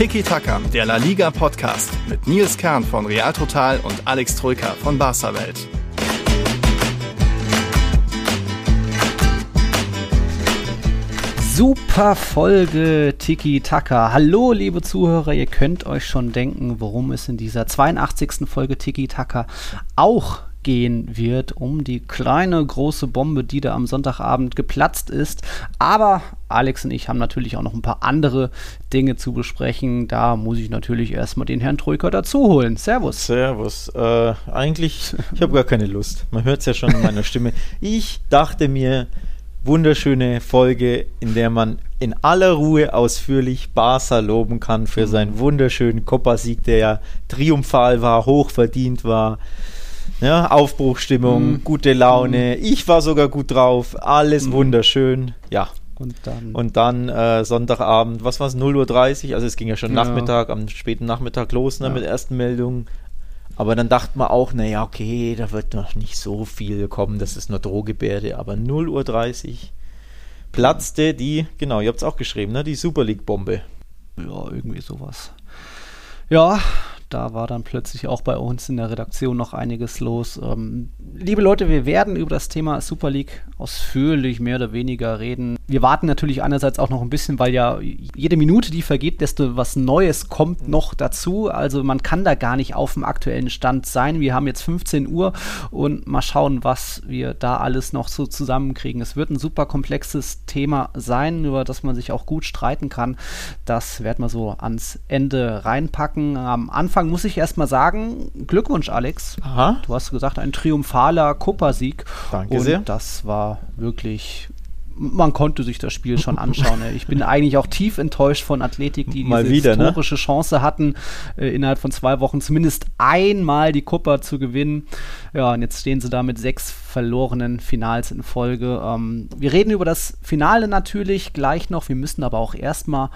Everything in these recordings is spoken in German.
Tiki Taka, der La Liga Podcast mit Nils Kern von Real Total und Alex Troika von Barca Welt. Super Folge Tiki Taka. Hallo, liebe Zuhörer, ihr könnt euch schon denken, worum es in dieser 82. Folge Tiki Taka auch gehen wird, um die kleine große Bombe, die da am Sonntagabend geplatzt ist. Aber Alex und ich haben natürlich auch noch ein paar andere Dinge zu besprechen. Da muss ich natürlich erstmal den Herrn Troika dazu holen. Servus. Servus. Äh, eigentlich, ich habe gar keine Lust. Man hört es ja schon in meiner Stimme. Ich dachte mir, wunderschöne Folge, in der man in aller Ruhe ausführlich Barca loben kann für mhm. seinen wunderschönen Copa-Sieg, der ja triumphal war, hochverdient war. Ja, Aufbruchstimmung, mhm. gute Laune. Mhm. Ich war sogar gut drauf. Alles mhm. wunderschön. Ja. Und dann, und dann äh, Sonntagabend, was war es, 0.30 Uhr? Also es ging ja schon ja. Nachmittag, am späten Nachmittag los ne, ja. mit ersten Meldungen. Aber dann dachte man auch, naja, okay, da wird noch nicht so viel kommen, das ist nur Drohgebärde. Aber 0.30 Uhr platzte die, genau, ihr habt es auch geschrieben, ne, die Super League-Bombe. Ja, irgendwie sowas. Ja, da war dann plötzlich auch bei uns in der Redaktion noch einiges los. Ähm, liebe Leute, wir werden über das Thema Super League ausführlich mehr oder weniger reden. Wir warten natürlich einerseits auch noch ein bisschen, weil ja jede Minute, die vergeht, desto was Neues kommt noch dazu. Also man kann da gar nicht auf dem aktuellen Stand sein. Wir haben jetzt 15 Uhr und mal schauen, was wir da alles noch so zusammenkriegen. Es wird ein super komplexes Thema sein, über das man sich auch gut streiten kann. Das werden wir so ans Ende reinpacken. Am Anfang Anfang muss ich erstmal sagen, Glückwunsch, Alex. Aha. Du hast gesagt, ein triumphaler Copa-Sieg. Danke und sehr. Das war wirklich man konnte sich das Spiel schon anschauen. ich bin eigentlich auch tief enttäuscht von Athletik, die Mal diese wieder, ne? historische ne? Chance hatten, äh, innerhalb von zwei Wochen zumindest einmal die Copa zu gewinnen. Ja, und jetzt stehen sie da mit sechs verlorenen Finals in Folge. Ähm, wir reden über das Finale natürlich gleich noch. Wir müssen aber auch erstmal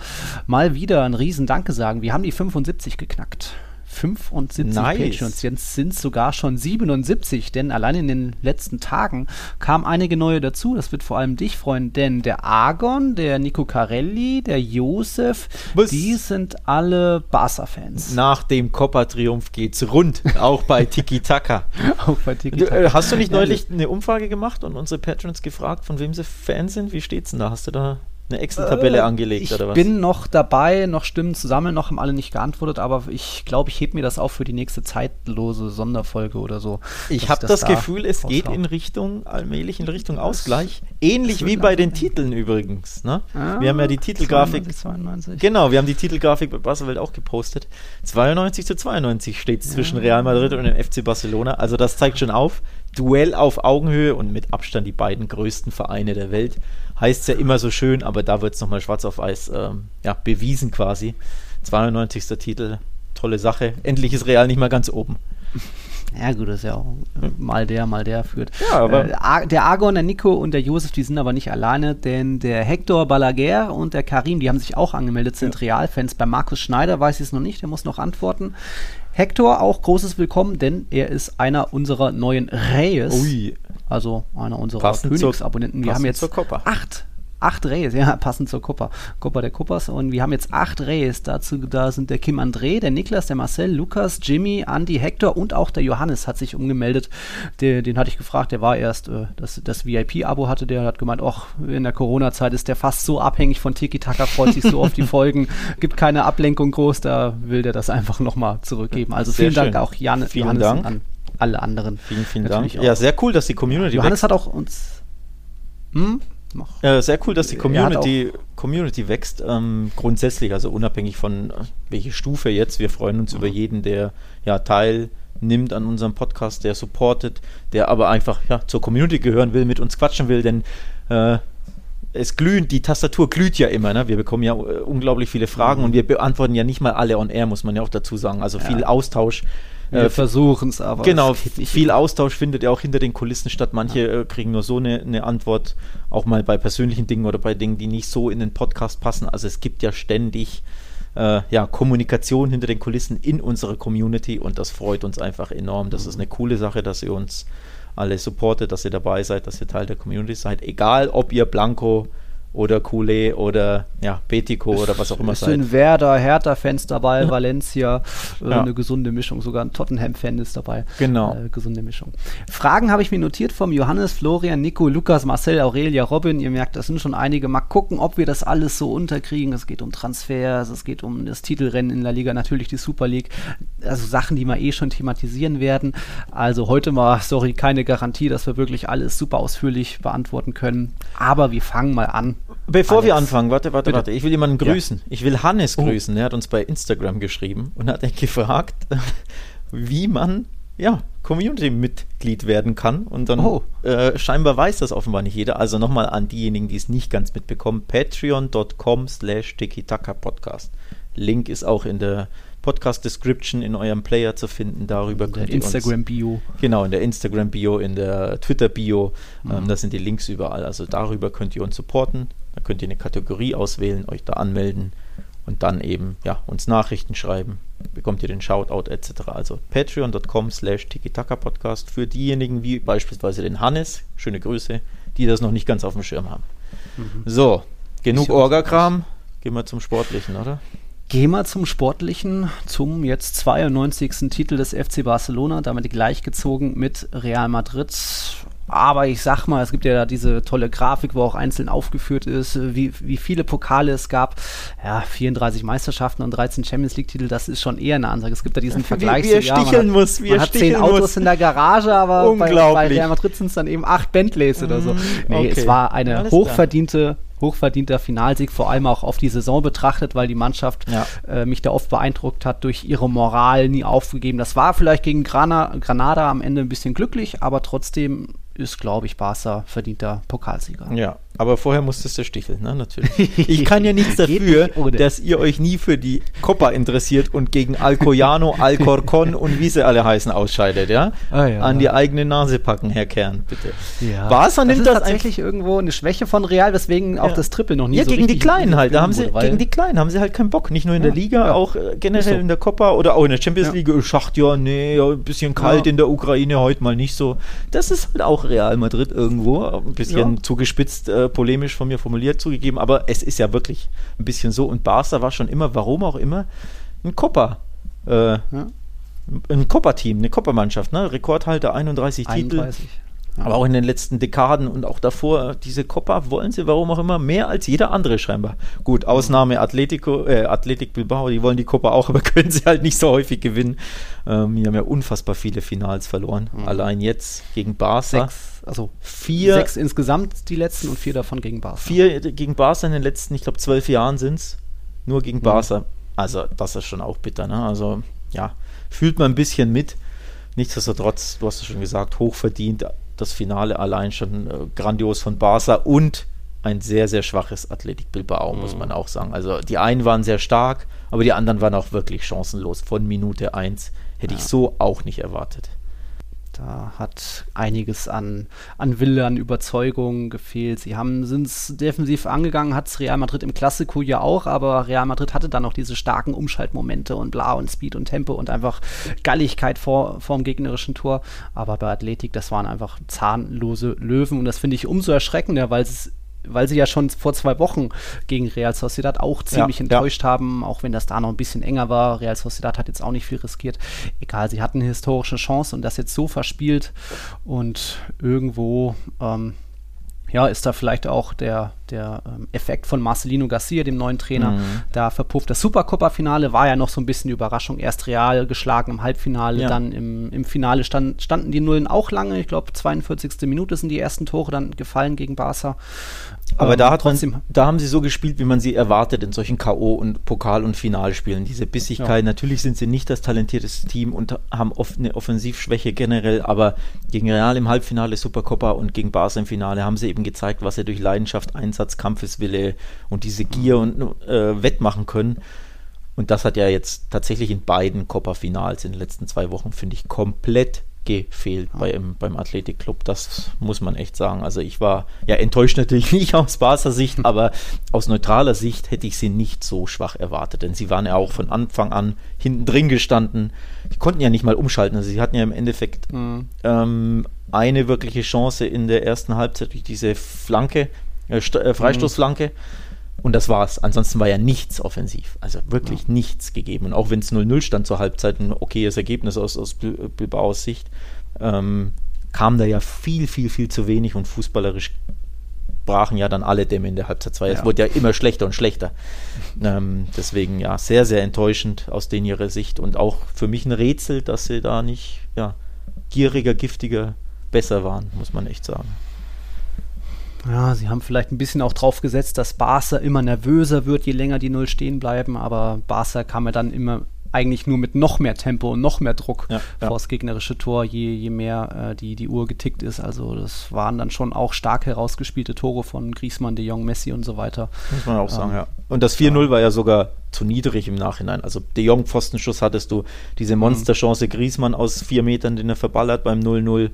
mal wieder ein Riesendanke sagen. Wir haben die 75 geknackt. 75 nice. Patreons. Jetzt sind es sogar schon 77, denn allein in den letzten Tagen kamen einige neue dazu. Das wird vor allem dich freuen, denn der Argon, der Nico Carelli, der Josef, Was? die sind alle Barca-Fans. Nach dem Coppa-Triumph geht's rund, auch bei Tiki Taka. auch bei Tiki Taka. Äh, hast du nicht neulich eine Umfrage gemacht und unsere Patrons gefragt, von wem sie Fans sind? Wie steht's denn da? Hast du da eine Excel-Tabelle äh, angelegt oder was? Ich bin noch dabei, noch Stimmen zu sammeln, noch haben alle nicht geantwortet, aber ich glaube, ich hebe mir das auf für die nächste zeitlose Sonderfolge oder so. Ich habe das, das da Gefühl, es geht in Richtung, allmählich in Richtung Ausgleich. Ähnlich wie bei den Titeln übrigens. Ne? Ah, wir haben ja die Titelgrafik. 92, 92. Genau, wir haben die Titelgrafik bei Barcelona auch gepostet. 92 zu 92 steht es ja. zwischen Real Madrid und dem FC Barcelona. Also das zeigt schon auf. Duell auf Augenhöhe und mit Abstand die beiden größten Vereine der Welt heißt es ja immer so schön, aber da wird es nochmal schwarz auf weiß ähm, ja, bewiesen quasi. 92. Titel, tolle Sache. Endlich ist Real nicht mal ganz oben. Ja, gut, das ist ja auch äh, mal der, mal der führt. Ja, aber äh, der Argon, der Nico und der Josef, die sind aber nicht alleine, denn der Hector Balaguer und der Karim, die haben sich auch angemeldet, sind ja. Realfans. Bei Markus Schneider weiß ich es noch nicht, der muss noch antworten. Hector, auch großes Willkommen, denn er ist einer unserer neuen Reyes. Ui. Also einer unserer passend Königsabonnenten. Wir haben jetzt acht acht Rays, ja, passend zur Copa, Copa der Copas. Und wir haben jetzt acht Rays. Dazu, da sind der Kim André, der Niklas, der Marcel, Lukas, Jimmy, Andy, Hector und auch der Johannes hat sich umgemeldet. Der, den hatte ich gefragt, der war erst, äh, das, das VIP-Abo hatte, der hat gemeint, ach, in der Corona-Zeit ist der fast so abhängig von Tiki-Taka, freut sich so auf die Folgen, gibt keine Ablenkung groß, da will der das einfach nochmal zurückgeben. Also Sehr vielen schön. Dank auch Jan, vielen Johannes Dank. an alle anderen. Vielen, vielen Dank. Auch. Ja, sehr cool, dass die Community. Johannes wächst. hat auch uns. Hm? Ja, sehr cool, dass die Community, Community wächst. Ähm, grundsätzlich, also unabhängig von äh, welche Stufe jetzt. Wir freuen uns mhm. über jeden, der ja teilnimmt an unserem Podcast, der supportet, der aber einfach ja, zur Community gehören will, mit uns quatschen will, denn äh, es glüht, die Tastatur glüht ja immer. Ne? Wir bekommen ja äh, unglaublich viele Fragen mhm. und wir beantworten ja nicht mal alle on air, muss man ja auch dazu sagen. Also viel ja. Austausch wir äh, versuchen es aber. Genau, viel Austausch findet ja auch hinter den Kulissen statt. Manche ja. äh, kriegen nur so eine, eine, Antwort, auch mal bei persönlichen Dingen oder bei Dingen, die nicht so in den Podcast passen. Also es gibt ja ständig äh, ja, Kommunikation hinter den Kulissen in unserer Community und das freut uns einfach enorm. Das ist eine coole Sache, dass ihr uns alle supportet, dass ihr dabei seid, dass ihr Teil der Community seid. Egal, ob ihr Blanco oder Coulé oder ja, Betico oder was auch immer es sind Werder, Hertha-Fans dabei. Valencia, äh, ja. eine gesunde Mischung, sogar ein Tottenham-Fan ist dabei. Genau. Äh, gesunde Mischung. Fragen habe ich mir notiert vom Johannes, Florian, Nico, Lukas, Marcel, Aurelia, Robin. Ihr merkt, das sind schon einige. Mal gucken, ob wir das alles so unterkriegen. Es geht um Transfers, es geht um das Titelrennen in der Liga, natürlich die Super League. Also Sachen, die wir eh schon thematisieren werden. Also heute mal, sorry, keine Garantie, dass wir wirklich alles super ausführlich beantworten können. Aber wir fangen mal an. Bevor Alex. wir anfangen, warte, warte, Bitte. warte. Ich will jemanden grüßen. Ja. Ich will Hannes oh. grüßen. Er hat uns bei Instagram geschrieben und hat gefragt, wie man ja, Community-Mitglied werden kann. Und dann oh. äh, scheinbar weiß das offenbar nicht jeder. Also nochmal an diejenigen, die es nicht ganz mitbekommen: patreon.com slash Podcast. Link ist auch in der Podcast-Description in eurem Player zu finden. Darüber könnt ihr Instagram-Bio. Genau, in der Instagram-Bio, in der Twitter-Bio. Mhm. Ähm, da sind die Links überall. Also darüber könnt ihr uns supporten. Da könnt ihr eine Kategorie auswählen, euch da anmelden und dann eben ja, uns Nachrichten schreiben. Bekommt ihr den Shoutout etc. Also patreon.com slash Podcast für diejenigen wie beispielsweise den Hannes, schöne Grüße, die das noch nicht ganz auf dem Schirm haben. Mhm. So, genug Orgakram. Gehen wir zum Sportlichen, oder? Gehen wir zum Sportlichen, zum jetzt 92. Titel des FC Barcelona, damit gleichgezogen mit Real Madrid. Aber ich sag mal, es gibt ja diese tolle Grafik, wo auch einzeln aufgeführt ist, wie, wie viele Pokale es gab. Ja, 34 Meisterschaften und 13 Champions League-Titel, das ist schon eher eine Ansage. Es gibt da diesen Vergleich. Wie, wie er ja, sticheln man muss, wie man er hat zehn Autos muss. in der Garage, aber bei, bei Real Madrid sind es dann eben acht Bentleys mm, oder so. Mm, nee, okay. es war eine Alles hochverdiente klar hochverdienter Finalsieg, vor allem auch auf die Saison betrachtet, weil die Mannschaft ja. äh, mich da oft beeindruckt hat durch ihre Moral, nie aufgegeben. Das war vielleicht gegen Grana, Granada am Ende ein bisschen glücklich, aber trotzdem ist, glaube ich, Barca verdienter Pokalsieger. Ja, aber vorher musstest du sticheln, ne? Natürlich. Ich kann ja nichts dafür, nicht dass ihr euch nie für die Copa interessiert und gegen Alcoyano, Alcorcon und wie sie alle heißen ausscheidet, ja? Ah, ja. An die eigene Nase packen, Herr Kern, bitte. Ja. Barca nimmt das, ist das tatsächlich irgendwo eine Schwäche von Real, weswegen auch das Triple noch nie ja, so gegen die Kleinen halt. Da haben sie, gegen die Kleinen haben sie halt keinen Bock. Nicht nur in der Liga, auch äh, generell so. in der Copa oder auch in der Champions League. Schacht, ja, nee, ein bisschen kalt in der Ukraine, heute mal nicht so. Das ist halt auch Real Madrid irgendwo. Ein bisschen zugespitzt, äh, polemisch von mir formuliert zugegeben, aber es ist ja wirklich ein bisschen so. Und Barca war schon immer, warum auch immer, ein Copa. Äh, ja. Ein Copa-Team, eine Copa-Mannschaft, ne? Rekordhalter 31, 31. Titel. Aber auch in den letzten Dekaden und auch davor, diese Copa wollen sie, warum auch immer, mehr als jeder andere scheinbar. Gut, Ausnahme Atletico, äh, Athletic Bilbao, die wollen die Copa auch, aber können sie halt nicht so häufig gewinnen. Ähm, die haben ja unfassbar viele Finals verloren. Mhm. Allein jetzt gegen Barca. Sechs, also vier. Sechs insgesamt die letzten und vier davon gegen Barca. Vier gegen Barca in den letzten, ich glaube, zwölf Jahren sind es. Nur gegen mhm. Barca. Also, das ist schon auch bitter, ne? Also, ja, fühlt man ein bisschen mit. Nichtsdestotrotz, du hast es schon gesagt, hochverdient das Finale allein schon äh, grandios von Barca und ein sehr, sehr schwaches Athletic Bilbao, mhm. muss man auch sagen. Also die einen waren sehr stark, aber die anderen waren auch wirklich chancenlos. Von Minute 1 hätte ja. ich so auch nicht erwartet. Da hat einiges an, an Wille, an Überzeugung gefehlt. Sie sind es defensiv angegangen, hat es Real Madrid im Klassiko ja auch, aber Real Madrid hatte dann noch diese starken Umschaltmomente und bla und Speed und Tempo und einfach Galligkeit vor, vor dem gegnerischen Tor. Aber bei Athletik, das waren einfach zahnlose Löwen und das finde ich umso erschreckender, weil es weil sie ja schon vor zwei Wochen gegen Real Sociedad auch ziemlich ja, enttäuscht ja. haben, auch wenn das da noch ein bisschen enger war. Real Sociedad hat jetzt auch nicht viel riskiert. Egal, sie hatten eine historische Chance und das jetzt so verspielt und irgendwo ähm, ja, ist da vielleicht auch der, der ähm, Effekt von Marcelino Garcia, dem neuen Trainer, mhm. da verpufft. Das Supercopa-Finale war ja noch so ein bisschen die Überraschung. Erst Real geschlagen im Halbfinale, ja. dann im, im Finale stand, standen die Nullen auch lange. Ich glaube, 42. Minute sind die ersten Tore dann gefallen gegen Barca. Aber ähm, da, hat man, da haben sie so gespielt, wie man sie erwartet in solchen K.O. und Pokal- und Finalspielen. Diese Bissigkeit, ja. natürlich sind sie nicht das talentierteste Team und haben oft eine Offensivschwäche generell, aber gegen Real im Halbfinale Supercopa und gegen Barca im Finale haben sie eben gezeigt, was sie durch Leidenschaft, Einsatz, Kampfeswille und diese Gier und äh, wettmachen können. Und das hat ja jetzt tatsächlich in beiden Copa-Finals in den letzten zwei Wochen, finde ich, komplett gefehlt ja. beim, beim Athletikclub. Das muss man echt sagen. Also ich war ja enttäuscht natürlich nicht aus Barca Sicht, aber aus neutraler Sicht hätte ich sie nicht so schwach erwartet, denn sie waren ja auch von Anfang an hinten drin gestanden. Die konnten ja nicht mal umschalten. Also sie hatten ja im Endeffekt mhm. ähm, eine wirkliche Chance in der ersten Halbzeit durch diese Flanke äh, äh, Freistoßflanke. Mhm. Und das war's. Ansonsten war ja nichts offensiv. Also wirklich ja. nichts gegeben. Und auch wenn es 0-0 stand zur Halbzeit, ein okayes Ergebnis aus, aus Bilbaos Sicht, ähm, kam da ja viel, viel, viel zu wenig und fußballerisch brachen ja dann alle Dämme in der Halbzeit 2. Ja. Es wurde ja immer schlechter und schlechter. Ähm, deswegen ja, sehr, sehr enttäuschend aus den ihrer Sicht und auch für mich ein Rätsel, dass sie da nicht ja, gieriger, giftiger, besser waren, muss man echt sagen. Ja, sie haben vielleicht ein bisschen auch drauf gesetzt, dass Barca immer nervöser wird, je länger die Null stehen bleiben, aber Barca kam ja dann immer eigentlich nur mit noch mehr Tempo und noch mehr Druck ja, ja. vor das gegnerische Tor, je, je mehr äh, die, die Uhr getickt ist. Also das waren dann schon auch stark herausgespielte Tore von Griezmann, De Jong, Messi und so weiter. Muss man auch ähm, sagen, ja. Und das 4-0 war ja sogar zu niedrig im Nachhinein. Also De Jong Pfostenschuss hattest du, diese Monsterchance Griezmann aus vier Metern, den er verballert beim 0-0.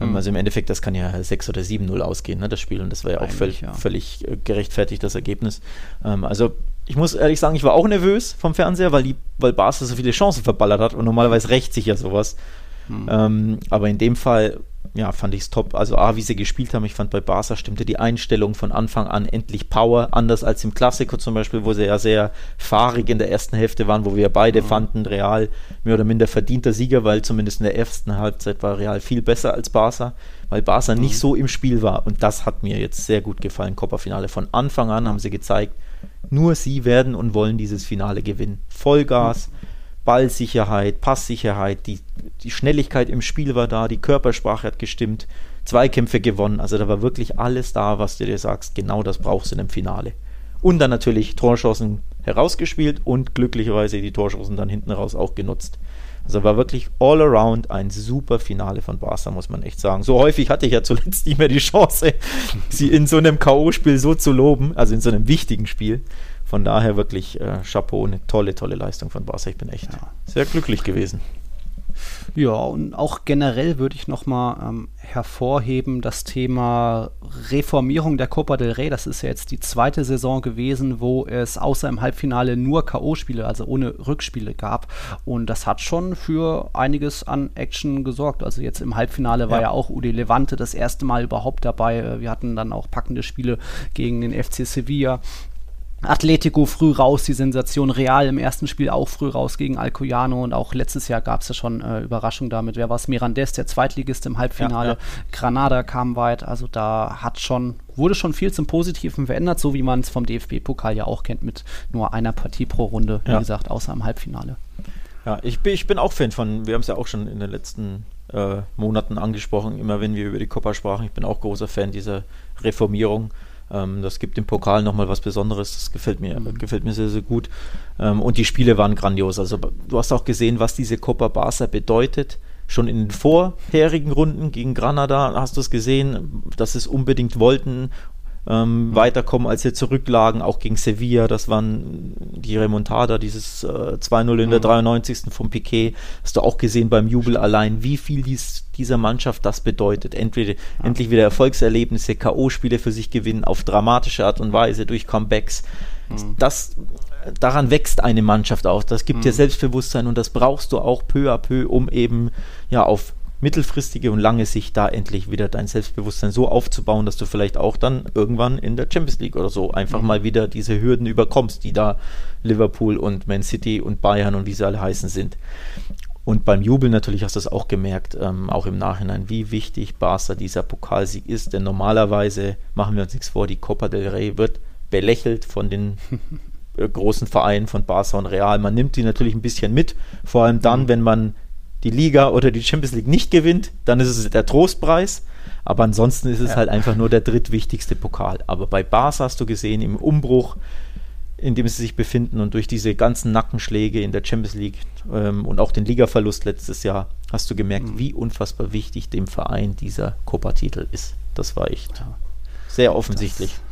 Mhm. Also im Endeffekt, das kann ja 6 oder 7-0 ausgehen, ne, das Spiel. Und das war ja auch völlig, ja. völlig äh, gerechtfertigt, das Ergebnis. Ähm, also ich muss ehrlich sagen, ich war auch nervös vom Fernseher, weil, die, weil Barca so viele Chancen verballert hat und normalerweise rächt sich ja sowas. Hm. Ähm, aber in dem Fall, ja, fand ich es top. Also A, wie sie gespielt haben, ich fand bei Barca stimmte die Einstellung von Anfang an endlich Power, anders als im Klassiker zum Beispiel, wo sie ja sehr fahrig in der ersten Hälfte waren, wo wir beide hm. fanden, Real mehr oder minder verdienter Sieger, weil zumindest in der ersten Halbzeit war Real viel besser als Barca, weil Barca hm. nicht so im Spiel war. Und das hat mir jetzt sehr gut gefallen, Copa-Finale. Von Anfang an haben sie gezeigt, nur sie werden und wollen dieses Finale gewinnen. Vollgas, Ballsicherheit, Passsicherheit, die, die Schnelligkeit im Spiel war da, die Körpersprache hat gestimmt, Zweikämpfe gewonnen. Also da war wirklich alles da, was du dir sagst, genau das brauchst du in einem Finale. Und dann natürlich Torchancen herausgespielt und glücklicherweise die Torchancen dann hinten raus auch genutzt. Also war wirklich all around ein super Finale von Barca, muss man echt sagen. So häufig hatte ich ja zuletzt nicht mehr die Chance, sie in so einem K.O.-Spiel so zu loben, also in so einem wichtigen Spiel. Von daher wirklich äh, Chapeau, eine tolle, tolle Leistung von Barca. Ich bin echt ja. sehr glücklich gewesen. Ja, und auch generell würde ich nochmal ähm, hervorheben das Thema Reformierung der Copa del Rey. Das ist ja jetzt die zweite Saison gewesen, wo es außer im Halbfinale nur K.O.-Spiele, also ohne Rückspiele gab. Und das hat schon für einiges an Action gesorgt. Also jetzt im Halbfinale war ja, ja auch Udi Levante das erste Mal überhaupt dabei. Wir hatten dann auch packende Spiele gegen den FC Sevilla. Atletico früh raus, die Sensation Real im ersten Spiel auch früh raus gegen Alcoyano und auch letztes Jahr gab es ja schon äh, Überraschung damit. Wer war es? Mirandes, der Zweitligist im Halbfinale. Ja, ja. Granada kam weit, also da hat schon, wurde schon viel zum Positiven verändert, so wie man es vom DFB-Pokal ja auch kennt, mit nur einer Partie pro Runde, wie ja. gesagt, außer im Halbfinale. Ja, ich bin, ich bin auch Fan von, wir haben es ja auch schon in den letzten äh, Monaten angesprochen, immer wenn wir über die Copa sprachen, ich bin auch großer Fan dieser Reformierung. Ähm, das gibt dem Pokal nochmal was Besonderes. Das gefällt mir, mhm. gefällt mir sehr, sehr gut. Ähm, und die Spiele waren grandios. Also du hast auch gesehen, was diese Copa Barca bedeutet. Schon in den vorherigen Runden gegen Granada hast du es gesehen, dass es unbedingt wollten ähm, weiterkommen, als sie zurücklagen, auch gegen Sevilla, das waren die Remontada, dieses äh, 2-0 in der 93. Mhm. vom Piquet, hast du auch gesehen beim Jubel allein, wie viel dies, dieser Mannschaft das bedeutet. Entweder, ja. Endlich wieder Erfolgserlebnisse, K.O.-Spiele für sich gewinnen, auf dramatische Art und Weise, durch Comebacks. Mhm. Das, daran wächst eine Mannschaft auch. Das gibt mhm. dir Selbstbewusstsein und das brauchst du auch peu à peu, um eben ja auf mittelfristige und lange Sicht da endlich wieder dein Selbstbewusstsein so aufzubauen, dass du vielleicht auch dann irgendwann in der Champions League oder so einfach mhm. mal wieder diese Hürden überkommst, die da Liverpool und Man City und Bayern und wie sie alle heißen sind. Und beim Jubel natürlich hast du es auch gemerkt, ähm, auch im Nachhinein, wie wichtig Barca dieser Pokalsieg ist. Denn normalerweise, machen wir uns nichts vor, die Copa del Rey wird belächelt von den äh, großen Vereinen von Barca und Real. Man nimmt die natürlich ein bisschen mit, vor allem dann, mhm. wenn man die Liga oder die Champions League nicht gewinnt, dann ist es der Trostpreis. Aber ansonsten ist es ja. halt einfach nur der drittwichtigste Pokal. Aber bei Barca hast du gesehen, im Umbruch, in dem sie sich befinden und durch diese ganzen Nackenschläge in der Champions League ähm, und auch den Ligaverlust letztes Jahr, hast du gemerkt, mhm. wie unfassbar wichtig dem Verein dieser Copa-Titel ist. Das war echt sehr offensichtlich. Das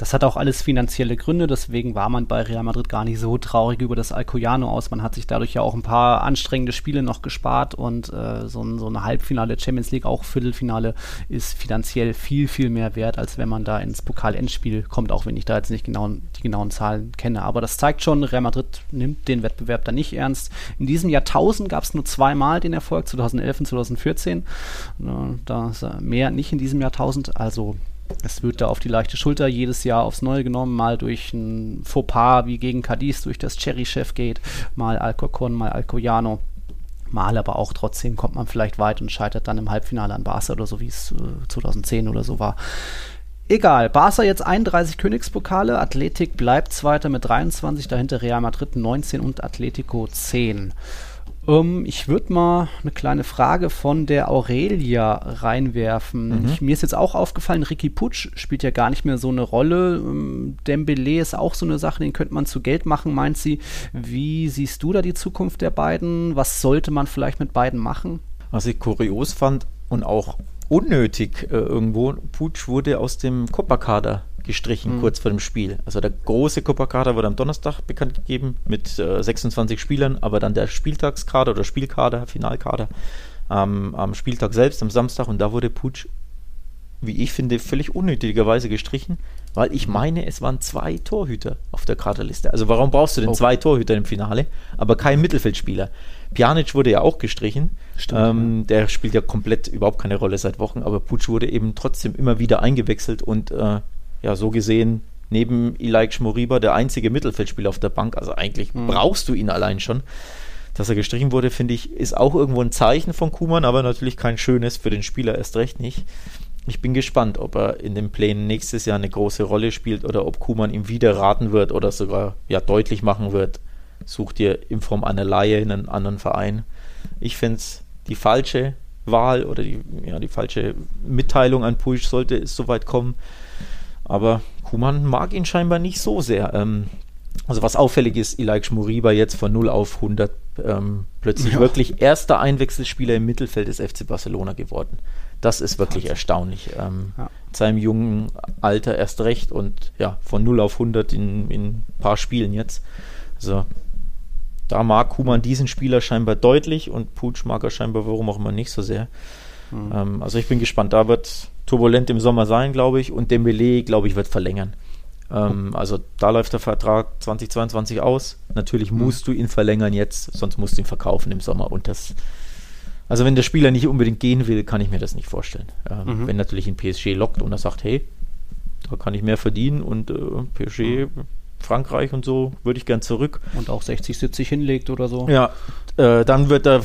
das hat auch alles finanzielle Gründe, deswegen war man bei Real Madrid gar nicht so traurig über das Alcoyano aus. Man hat sich dadurch ja auch ein paar anstrengende Spiele noch gespart und äh, so, ein, so eine Halbfinale Champions League, auch Viertelfinale, ist finanziell viel, viel mehr wert, als wenn man da ins Pokal-Endspiel kommt, auch wenn ich da jetzt nicht genau, die genauen Zahlen kenne. Aber das zeigt schon, Real Madrid nimmt den Wettbewerb da nicht ernst. In diesem Jahrtausend gab es nur zweimal den Erfolg, 2011 und 2014. Da ist mehr nicht in diesem Jahrtausend, also Es wird da auf die leichte Schulter jedes Jahr aufs Neue genommen, mal durch ein Fauxpas wie gegen Cadiz durch das Cherry-Chef geht, mal Alcorcon, mal Alcoyano. Mal aber auch trotzdem kommt man vielleicht weit und scheitert dann im Halbfinale an Barca oder so, wie es äh, 2010 oder so war. Egal, Barca jetzt 31 Königspokale, Athletik bleibt Zweiter mit 23, dahinter Real Madrid 19 und Atletico 10. Ähm, ich würde mal eine kleine Frage von der Aurelia reinwerfen. Mhm. Ich, mir ist jetzt auch aufgefallen, Ricky Putsch spielt ja gar nicht mehr so eine Rolle. Ähm, Dembele ist auch so eine Sache, den könnte man zu Geld machen, meint sie. Wie siehst du da die Zukunft der beiden? Was sollte man vielleicht mit beiden machen? Was ich kurios fand und auch unnötig äh, irgendwo, Putsch wurde aus dem Copa-Kader gestrichen, mhm. kurz vor dem Spiel. Also der große Copacada wurde am Donnerstag bekannt gegeben mit äh, 26 Spielern, aber dann der Spieltagskader oder Spielkader, Finalkader ähm, am Spieltag selbst, am Samstag, und da wurde Putsch, wie ich finde, völlig unnötigerweise gestrichen, weil ich meine, es waren zwei Torhüter auf der Kaderliste. Also warum brauchst du denn oh. zwei Torhüter im Finale, aber kein Mittelfeldspieler? Pjanic wurde ja auch gestrichen. Stimmt, ähm, ja. Der spielt ja komplett überhaupt keine Rolle seit Wochen, aber Putsch wurde eben trotzdem immer wieder eingewechselt und äh, ja, so gesehen neben Ilaik Schmoriba der einzige Mittelfeldspieler auf der Bank. Also eigentlich mhm. brauchst du ihn allein schon. Dass er gestrichen wurde, finde ich, ist auch irgendwo ein Zeichen von Kuman, aber natürlich kein schönes für den Spieler erst recht nicht. Ich bin gespannt, ob er in den Plänen nächstes Jahr eine große Rolle spielt oder ob Kuman ihm wieder raten wird oder sogar ja deutlich machen wird, such dir in Form einer Laie in einen anderen Verein. Ich finde es die falsche Wahl oder die, ja, die falsche Mitteilung an Puig sollte es soweit kommen. Aber Kuman mag ihn scheinbar nicht so sehr. Ähm, also was auffällig ist, Ilaik Schmuriba jetzt von 0 auf 100 ähm, plötzlich ja. wirklich erster Einwechselspieler im Mittelfeld des FC Barcelona geworden. Das ist wirklich Wahnsinn. erstaunlich. Ähm, ja. In seinem jungen Alter erst recht und ja, von 0 auf 100 in, in ein paar Spielen jetzt. Also da mag Kuman diesen Spieler scheinbar deutlich und Putsch mag er scheinbar, warum auch immer, nicht so sehr. Mhm. Ähm, also ich bin gespannt. Da wird turbulent im Sommer sein, glaube ich. Und Dembele, glaube ich, wird verlängern. Ähm, also da läuft der Vertrag 2022 aus. Natürlich mhm. musst du ihn verlängern jetzt, sonst musst du ihn verkaufen im Sommer. Und das, also wenn der Spieler nicht unbedingt gehen will, kann ich mir das nicht vorstellen. Ähm, mhm. Wenn natürlich ein PSG lockt und er sagt, hey, da kann ich mehr verdienen und äh, PSG mhm. Frankreich und so, würde ich gern zurück. Und auch 60, 70 hinlegt oder so. Ja, äh, dann wird der,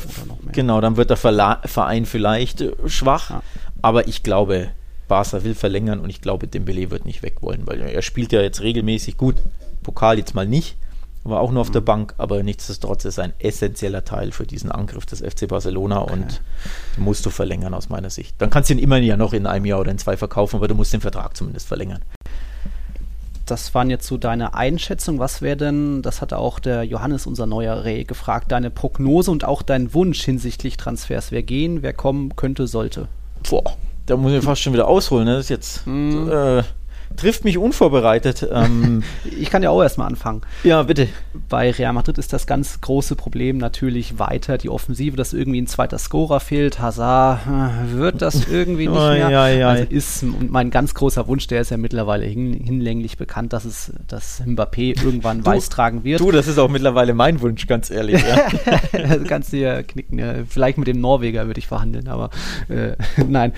genau, dann wird der Verla Verein vielleicht äh, schwach. Ja. Aber ich glaube, Barca will verlängern und ich glaube, Dembele wird nicht weg wollen, weil er spielt ja jetzt regelmäßig gut. Pokal jetzt mal nicht, war auch nur auf mhm. der Bank, aber nichtsdestotrotz ist er ein essentieller Teil für diesen Angriff des FC Barcelona okay. und musst du verlängern aus meiner Sicht. Dann kannst du ihn immer ja noch in einem Jahr oder in zwei verkaufen, aber du musst den Vertrag zumindest verlängern das waren jetzt so deine Einschätzungen. Was wäre denn, das hatte auch der Johannes, unser neuer Reh, gefragt, deine Prognose und auch dein Wunsch hinsichtlich Transfers? Wer gehen, wer kommen könnte, sollte? Boah, da muss ich fast schon wieder ausholen. Ne? Das ist jetzt. Mm. Äh, trifft mich unvorbereitet. Ähm, ich kann ja auch erstmal anfangen. Ja, bitte. Bei Real Madrid ist das ganz große Problem natürlich weiter die Offensive, dass irgendwie ein zweiter Scorer fehlt. Hazard äh, wird das irgendwie nicht mehr. Ja, ja, also ist mein ganz großer Wunsch, der ist ja mittlerweile hin, hinlänglich bekannt, dass es dass Mbappé irgendwann du, weiß tragen wird. Du, das ist auch mittlerweile mein Wunsch, ganz ehrlich. Ja. das kannst du ja knicken. Ja. Vielleicht mit dem Norweger würde ich verhandeln, aber äh, nein,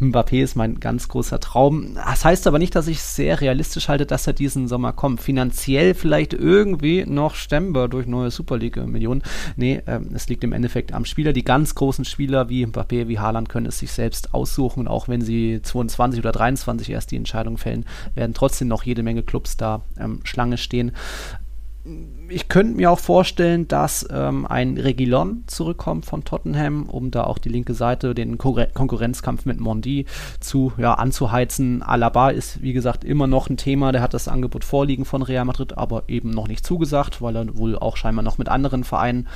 Mbappé ist mein ganz großer Traum. Das heißt aber nicht, dass ich es sehr realistisch halte, dass er diesen Sommer kommt. Finanziell vielleicht irgendwie noch stemmbar durch neue Super League-Millionen. Nee, ähm, es liegt im Endeffekt am Spieler. Die ganz großen Spieler wie Mbappé, wie Haaland können es sich selbst aussuchen. auch wenn sie 22 oder 23 erst die Entscheidung fällen, werden trotzdem noch jede Menge Clubs da ähm, Schlange stehen ich könnte mir auch vorstellen, dass ähm, ein Regilon zurückkommt von Tottenham, um da auch die linke Seite, den Konkur Konkurrenzkampf mit Mondi zu ja, anzuheizen. Alaba ist, wie gesagt, immer noch ein Thema. Der hat das Angebot vorliegen von Real Madrid, aber eben noch nicht zugesagt, weil er wohl auch scheinbar noch mit anderen Vereinen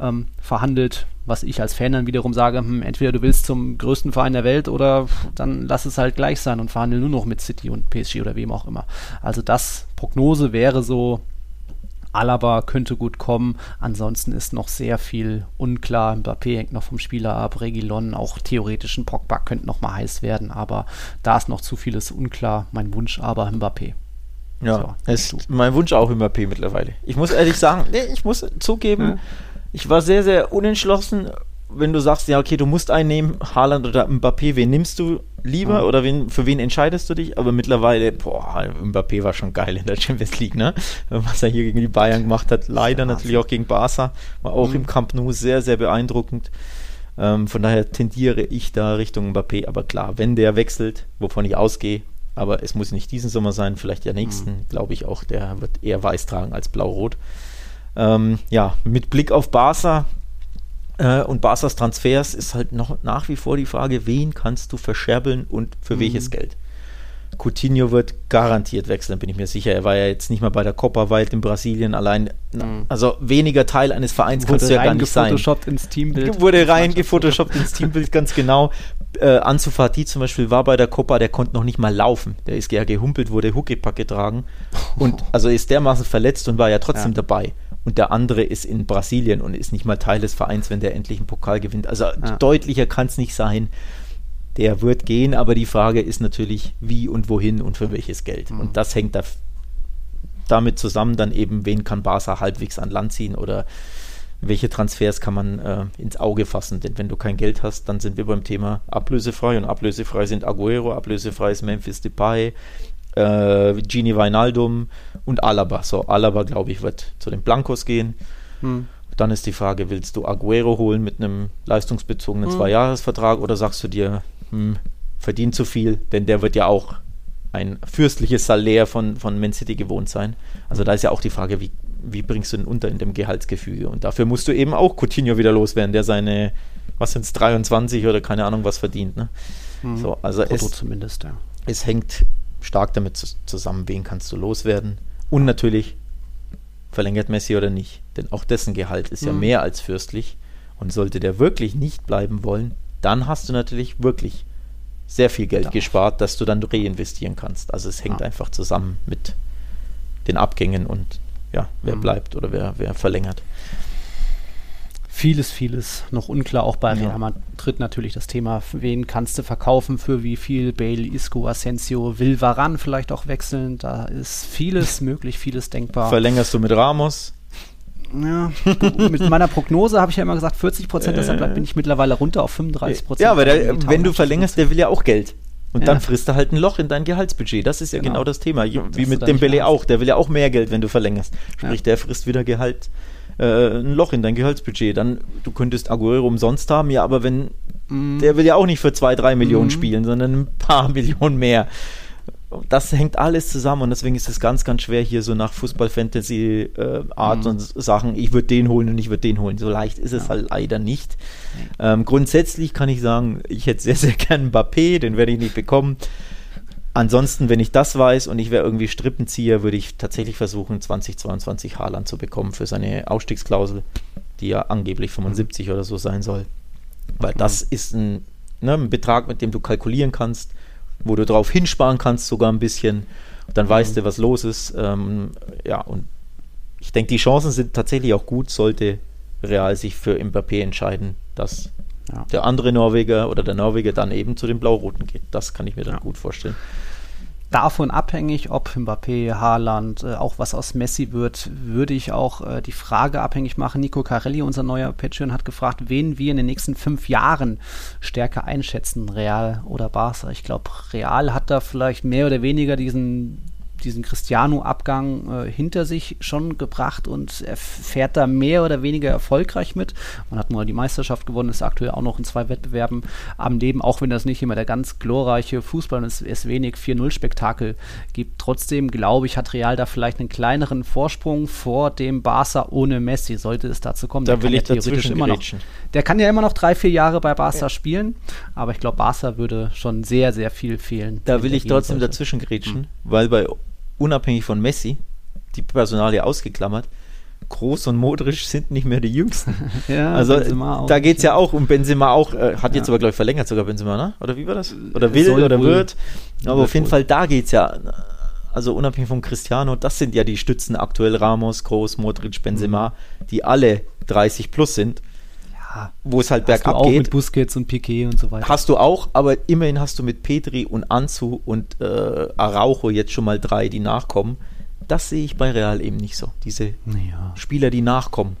ähm, verhandelt. Was ich als Fan dann wiederum sage, hm, entweder du willst zum größten Verein der Welt oder dann lass es halt gleich sein und verhandel nur noch mit City und PSG oder wem auch immer. Also das Prognose wäre so Alaba könnte gut kommen. Ansonsten ist noch sehr viel unklar. Mbappé hängt noch vom Spieler ab. Regilon, auch theoretisch ein Pogba könnte noch mal heiß werden. Aber da ist noch zu vieles unklar. Mein Wunsch aber Mbappé. Ja, so, ist mein Wunsch auch Mbappé mittlerweile. Ich muss ehrlich sagen, nee, ich muss zugeben, ja. ich war sehr, sehr unentschlossen. Wenn du sagst, ja, okay, du musst einen nehmen, Haaland oder Mbappé, wen nimmst du? lieber ja. oder wen, für wen entscheidest du dich? Aber mittlerweile, boah, Mbappé war schon geil in der Champions League, ne? Was er hier gegen die Bayern gemacht hat, leider natürlich auch gegen Barca, war auch mhm. im Camp Nou sehr, sehr beeindruckend. Ähm, von daher tendiere ich da Richtung Mbappé, aber klar, wenn der wechselt, wovon ich ausgehe, aber es muss nicht diesen Sommer sein, vielleicht der nächsten, mhm. glaube ich auch, der wird eher weiß tragen als blau-rot. Ähm, ja, mit Blick auf Barca, äh, und Barca's Transfers ist halt noch nach wie vor die Frage, wen kannst du verscherbeln und für mhm. welches Geld? Coutinho wird garantiert wechseln, bin ich mir sicher. Er war ja jetzt nicht mal bei der Copa Welt in Brasilien allein. Mhm. Also weniger Teil eines Vereins kannst du ja gar nicht sein. Wurde ins Teambild. Wurde rein gefotoshoppt ins Teambild, ganz genau. Äh, Ansu Fati zum Beispiel war bei der Copa, der konnte noch nicht mal laufen. Der ist ja gehumpelt, wurde Huckepack getragen. Und also ist dermaßen verletzt und war ja trotzdem ja. dabei und der andere ist in Brasilien und ist nicht mal Teil des Vereins, wenn der endlich einen Pokal gewinnt. Also ja. deutlicher kann es nicht sein. Der wird gehen, aber die Frage ist natürlich, wie und wohin und für welches Geld. Mhm. Und das hängt da, damit zusammen dann eben, wen kann Barca halbwegs an Land ziehen oder welche Transfers kann man äh, ins Auge fassen. Denn wenn du kein Geld hast, dann sind wir beim Thema ablösefrei und ablösefrei sind Aguero, ablösefrei ist Memphis Depay, äh, Gini Weinaldum und Alaba. So, Alaba, glaube ich, wird zu den Blancos gehen. Hm. Dann ist die Frage, willst du Aguero holen mit einem leistungsbezogenen hm. Zweijahresvertrag oder sagst du dir, hm, verdient zu viel, denn der wird ja auch ein fürstliches Salär von, von Man City gewohnt sein. Also da ist ja auch die Frage, wie, wie bringst du ihn unter in dem Gehaltsgefüge? Und dafür musst du eben auch Coutinho wieder loswerden, der seine, was sind es, 23 oder keine Ahnung was verdient. Ne? Hm. So, also es, zumindest, ja. es hängt stark damit zusammen, wen kannst du loswerden. Und natürlich, verlängert Messi oder nicht. Denn auch dessen Gehalt ist ja mhm. mehr als fürstlich. Und sollte der wirklich nicht bleiben wollen, dann hast du natürlich wirklich sehr viel Geld ja. gespart, das du dann reinvestieren kannst. Also es hängt ja. einfach zusammen mit den Abgängen und ja, wer mhm. bleibt oder wer, wer verlängert vieles, vieles noch unklar. Auch bei ja. Real Madrid natürlich das Thema, wen kannst du verkaufen, für wie viel. Bale, Isco, Asensio, will Varan vielleicht auch wechseln. Da ist vieles möglich, vieles denkbar. Verlängerst du mit Ramos? Ja, mit meiner Prognose habe ich ja immer gesagt 40 Prozent, deshalb äh. bin ich mittlerweile runter auf 35 Prozent. Ja, aber der, wenn du verlängerst, der will ja auch Geld. Und ja. dann frisst er halt ein Loch in dein Gehaltsbudget. Das ist ja genau, genau das Thema. Wie mit dem Bele auch. Der will ja auch mehr Geld, wenn du verlängerst. Sprich, ja. der frisst wieder Gehalt äh, ein Loch in dein Gehaltsbudget. Dann, du könntest Aguero umsonst haben, ja, aber wenn, mm. der will ja auch nicht für zwei, drei Millionen mm. spielen, sondern ein paar Millionen mehr. Das hängt alles zusammen und deswegen ist es ganz, ganz schwer hier so nach Fußball-Fantasy-Art äh, mm. und Sachen, ich würde den holen und ich würde den holen. So leicht ist es ja. halt leider nicht. Ähm, grundsätzlich kann ich sagen, ich hätte sehr, sehr gern Mbappé, den werde ich nicht bekommen. Ansonsten, wenn ich das weiß und ich wäre irgendwie Strippenzieher, würde ich tatsächlich versuchen, 2022 Haaland zu bekommen für seine Ausstiegsklausel, die ja angeblich 75 oder so sein soll. Weil das ist ein, ne, ein Betrag, mit dem du kalkulieren kannst, wo du drauf hinsparen kannst, sogar ein bisschen. Dann weißt mhm. du, was los ist. Ähm, ja, und ich denke, die Chancen sind tatsächlich auch gut, sollte Real sich für Mbappé entscheiden, dass ja. der andere Norweger oder der Norweger dann eben zu den Blau-Roten geht. Das kann ich mir dann ja. gut vorstellen. Davon abhängig, ob Mbappé, Haaland, äh, auch was aus Messi wird, würde ich auch äh, die Frage abhängig machen. Nico Carelli, unser neuer Patreon, hat gefragt, wen wir in den nächsten fünf Jahren stärker einschätzen, Real oder Barca. Ich glaube, Real hat da vielleicht mehr oder weniger diesen diesen Cristiano-Abgang äh, hinter sich schon gebracht und er fährt da mehr oder weniger erfolgreich mit. Man hat mal die Meisterschaft gewonnen, ist aktuell auch noch in zwei Wettbewerben am Leben, auch wenn das nicht immer der ganz glorreiche Fußball ist, es wenig 4-0-Spektakel gibt. Trotzdem glaube ich, hat Real da vielleicht einen kleineren Vorsprung vor dem Barca ohne Messi, sollte es dazu kommen. Da der will ich ja theoretisch immer noch. Der kann ja immer noch drei, vier Jahre bei Barca ja. spielen, aber ich glaube, Barca würde schon sehr, sehr viel fehlen. Da will ich trotzdem dazwischen grätschen, mhm. weil bei unabhängig von Messi, die Personalie ausgeklammert, Groß und Modric sind nicht mehr die Jüngsten. ja, also da geht es ja auch um Benzema auch, äh, hat ja. jetzt aber glaube ich verlängert sogar Benzema, ne? Oder wie war das? Oder will Soll oder wird. Aber auf jeden wohl. Fall da geht es ja, also unabhängig von Cristiano, das sind ja die Stützen aktuell Ramos, Groß, Modric, Benzema, mhm. die alle 30 plus sind wo es halt bergab auch geht. mit Busquets und Piquet und so weiter. Hast du auch, aber immerhin hast du mit Petri und Anzu und äh, Araujo jetzt schon mal drei, die nachkommen. Das sehe ich bei Real eben nicht so. Diese ja. Spieler, die nachkommen.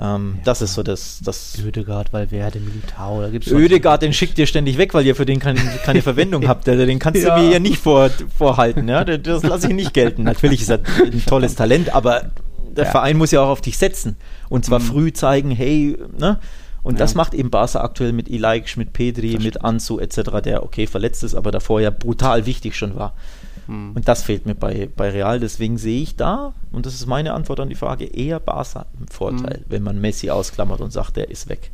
Ähm, Ja. Das ist so das. das Ödegard, Valverde, Militao, da gibt's Ödegard, den schickt ihr ständig weg, weil ihr für den keine, keine Verwendung habt. Also den kannst Ja. du mir ja nicht vor, vorhalten. Ja? Das lasse ich nicht gelten. Natürlich ist er ein tolles Talent, aber der Ja. Verein muss ja auch auf dich setzen. Und zwar Mhm. früh zeigen, hey, ne? Und das Ja. macht eben Barca aktuell mit Ilaik, mit Pedri, Das mit Ansu etc., der okay verletzt ist, aber davor ja brutal wichtig schon war. Hm. Und das fehlt mir bei, bei Real. Deswegen sehe ich da, und das ist meine Antwort an die Frage, eher Barca im Vorteil, Mhm. wenn man Messi ausklammert und sagt, der ist weg.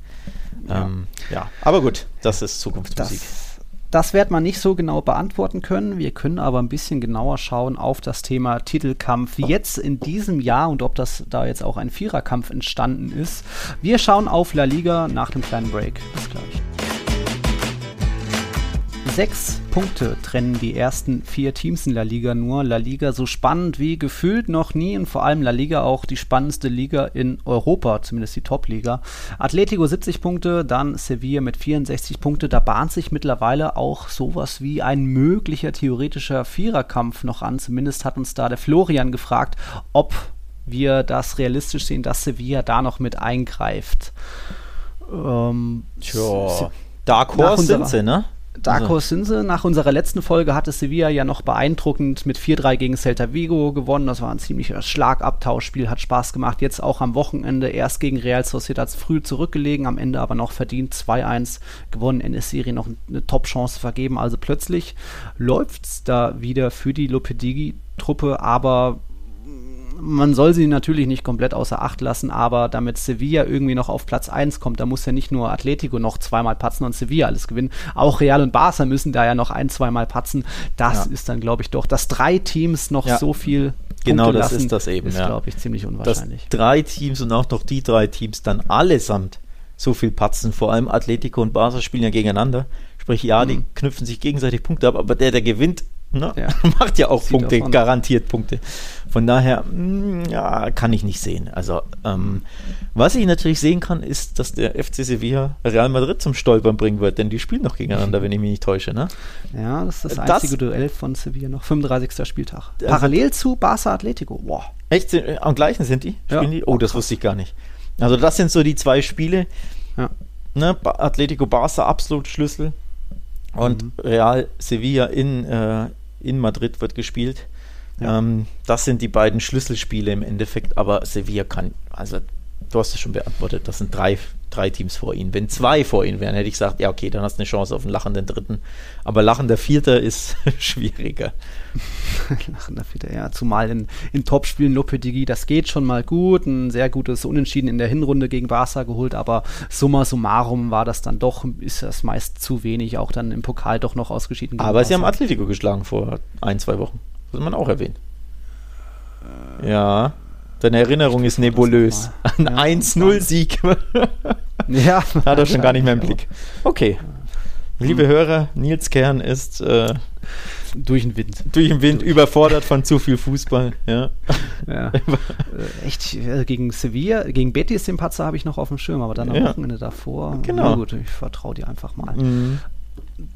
Ja. Ähm, ja, aber gut, das ist Zukunftsmusik. Das, das wird man nicht so genau beantworten können. Wir können aber ein bisschen genauer schauen auf das Thema Titelkampf jetzt in diesem Jahr und ob das da jetzt auch ein Viererkampf entstanden ist. Wir schauen auf La Liga nach dem kleinen Break. Bis gleich. Sechs Punkte trennen die ersten vier Teams in La Liga nur. La Liga so spannend wie gefühlt noch nie und vor allem La Liga auch die spannendste Liga in Europa, zumindest die Top-Liga. Atletico 70 Punkte, dann Sevilla mit 64 Punkte. Da bahnt sich mittlerweile auch sowas wie ein möglicher theoretischer Viererkampf noch an. Zumindest hat uns da der Florian gefragt, ob wir das realistisch sehen, dass Sevilla da noch mit eingreift. Ähm, Tja, Dark Horse sind sie, ne? Also- Horse sind sie. Nach unserer letzten Folge hatte Sevilla ja noch beeindruckend mit 4-3 gegen Celta Vigo gewonnen. Das war ein ziemlicher Schlagabtauschspiel, hat Spaß gemacht. Jetzt auch am Wochenende erst gegen Real Sociedad früh zurückgelegen, am Ende aber noch verdient 2-1 gewonnen, in der Serie noch eine Top-Chance vergeben. Also plötzlich läuft's da wieder für die Lopetegui-Truppe, aber man soll sie natürlich nicht komplett außer Acht lassen, aber damit Sevilla irgendwie noch auf Platz 1 kommt, da muss ja nicht nur Atletico noch zweimal patzen und Sevilla alles gewinnen. Auch Real und Barca müssen da ja noch ein, zweimal patzen. Das Ja. ist dann, glaube ich, doch, dass drei Teams noch Ja. so viel Genau, Punkte das lassen, ist das eben, ist, ja. glaube ich, ziemlich dass unwahrscheinlich. drei Teams und auch noch die drei Teams dann allesamt so viel patzen. Vor allem Atletico und Barca spielen ja gegeneinander. Sprich, ja, die Mhm. knüpfen sich gegenseitig Punkte ab, aber der, der gewinnt, ne, Ja. macht ja auch Sieht Punkte, davon. garantiert Punkte. Von daher, mh, ja, kann ich nicht sehen. Also, ähm, was ich natürlich sehen kann, ist, dass der FC Sevilla Real Madrid zum Stolpern bringen wird, denn die spielen noch gegeneinander, wenn ich mich nicht täusche, ne? Ja, das ist das Das- einzige Duell von Sevilla noch. 35. Spieltag. Also- Parallel zu Barca Atletico. Wow. Echt? Sind- äh, Am gleichen sind die? Ja. Die? Oh, das wusste ich gar nicht. Also, das sind so die zwei Spiele. Ja. Ne, Atletico Barca absolut Schlüssel. Und Mhm. Real Sevilla in, äh, in Madrid wird gespielt. Ja. Ähm, das sind die beiden Schlüsselspiele im Endeffekt. Aber Sevilla kann, also du hast es schon beantwortet, das sind drei, drei Teams vor ihnen. Wenn zwei vor ihnen wären, hätte ich gesagt, ja okay, dann hast du eine Chance auf einen lachenden Dritten. Aber lachender Vierter ist schwieriger. Lachen da wieder, ja. Zumal in, in Topspielen Lopetegui, das geht schon mal gut. Ein sehr gutes Unentschieden in der Hinrunde gegen Barca geholt, aber summa summarum war das dann doch, ist das meist zu wenig, auch dann im Pokal doch noch ausgeschieden. Aber sie haben Barca. Atletico geschlagen vor ein, zwei Wochen. Muss man auch erwähnen. ja. Deine Erinnerung ist nebulös. Ein Ja, 1-0-Sieg. Ja, Hat er schon gar nicht mehr im Blick. Okay. Liebe Hörer, Nils Kern ist äh, Durch den Wind. durch den Wind überfordert von zu viel Fußball. Ja. Ja. äh, echt, äh, gegen Sevilla, gegen Betis den Patzer habe ich noch auf dem Schirm, aber dann am Ja. Wochenende davor. Genau. Na gut, ich vertraue dir einfach mal. Mhm.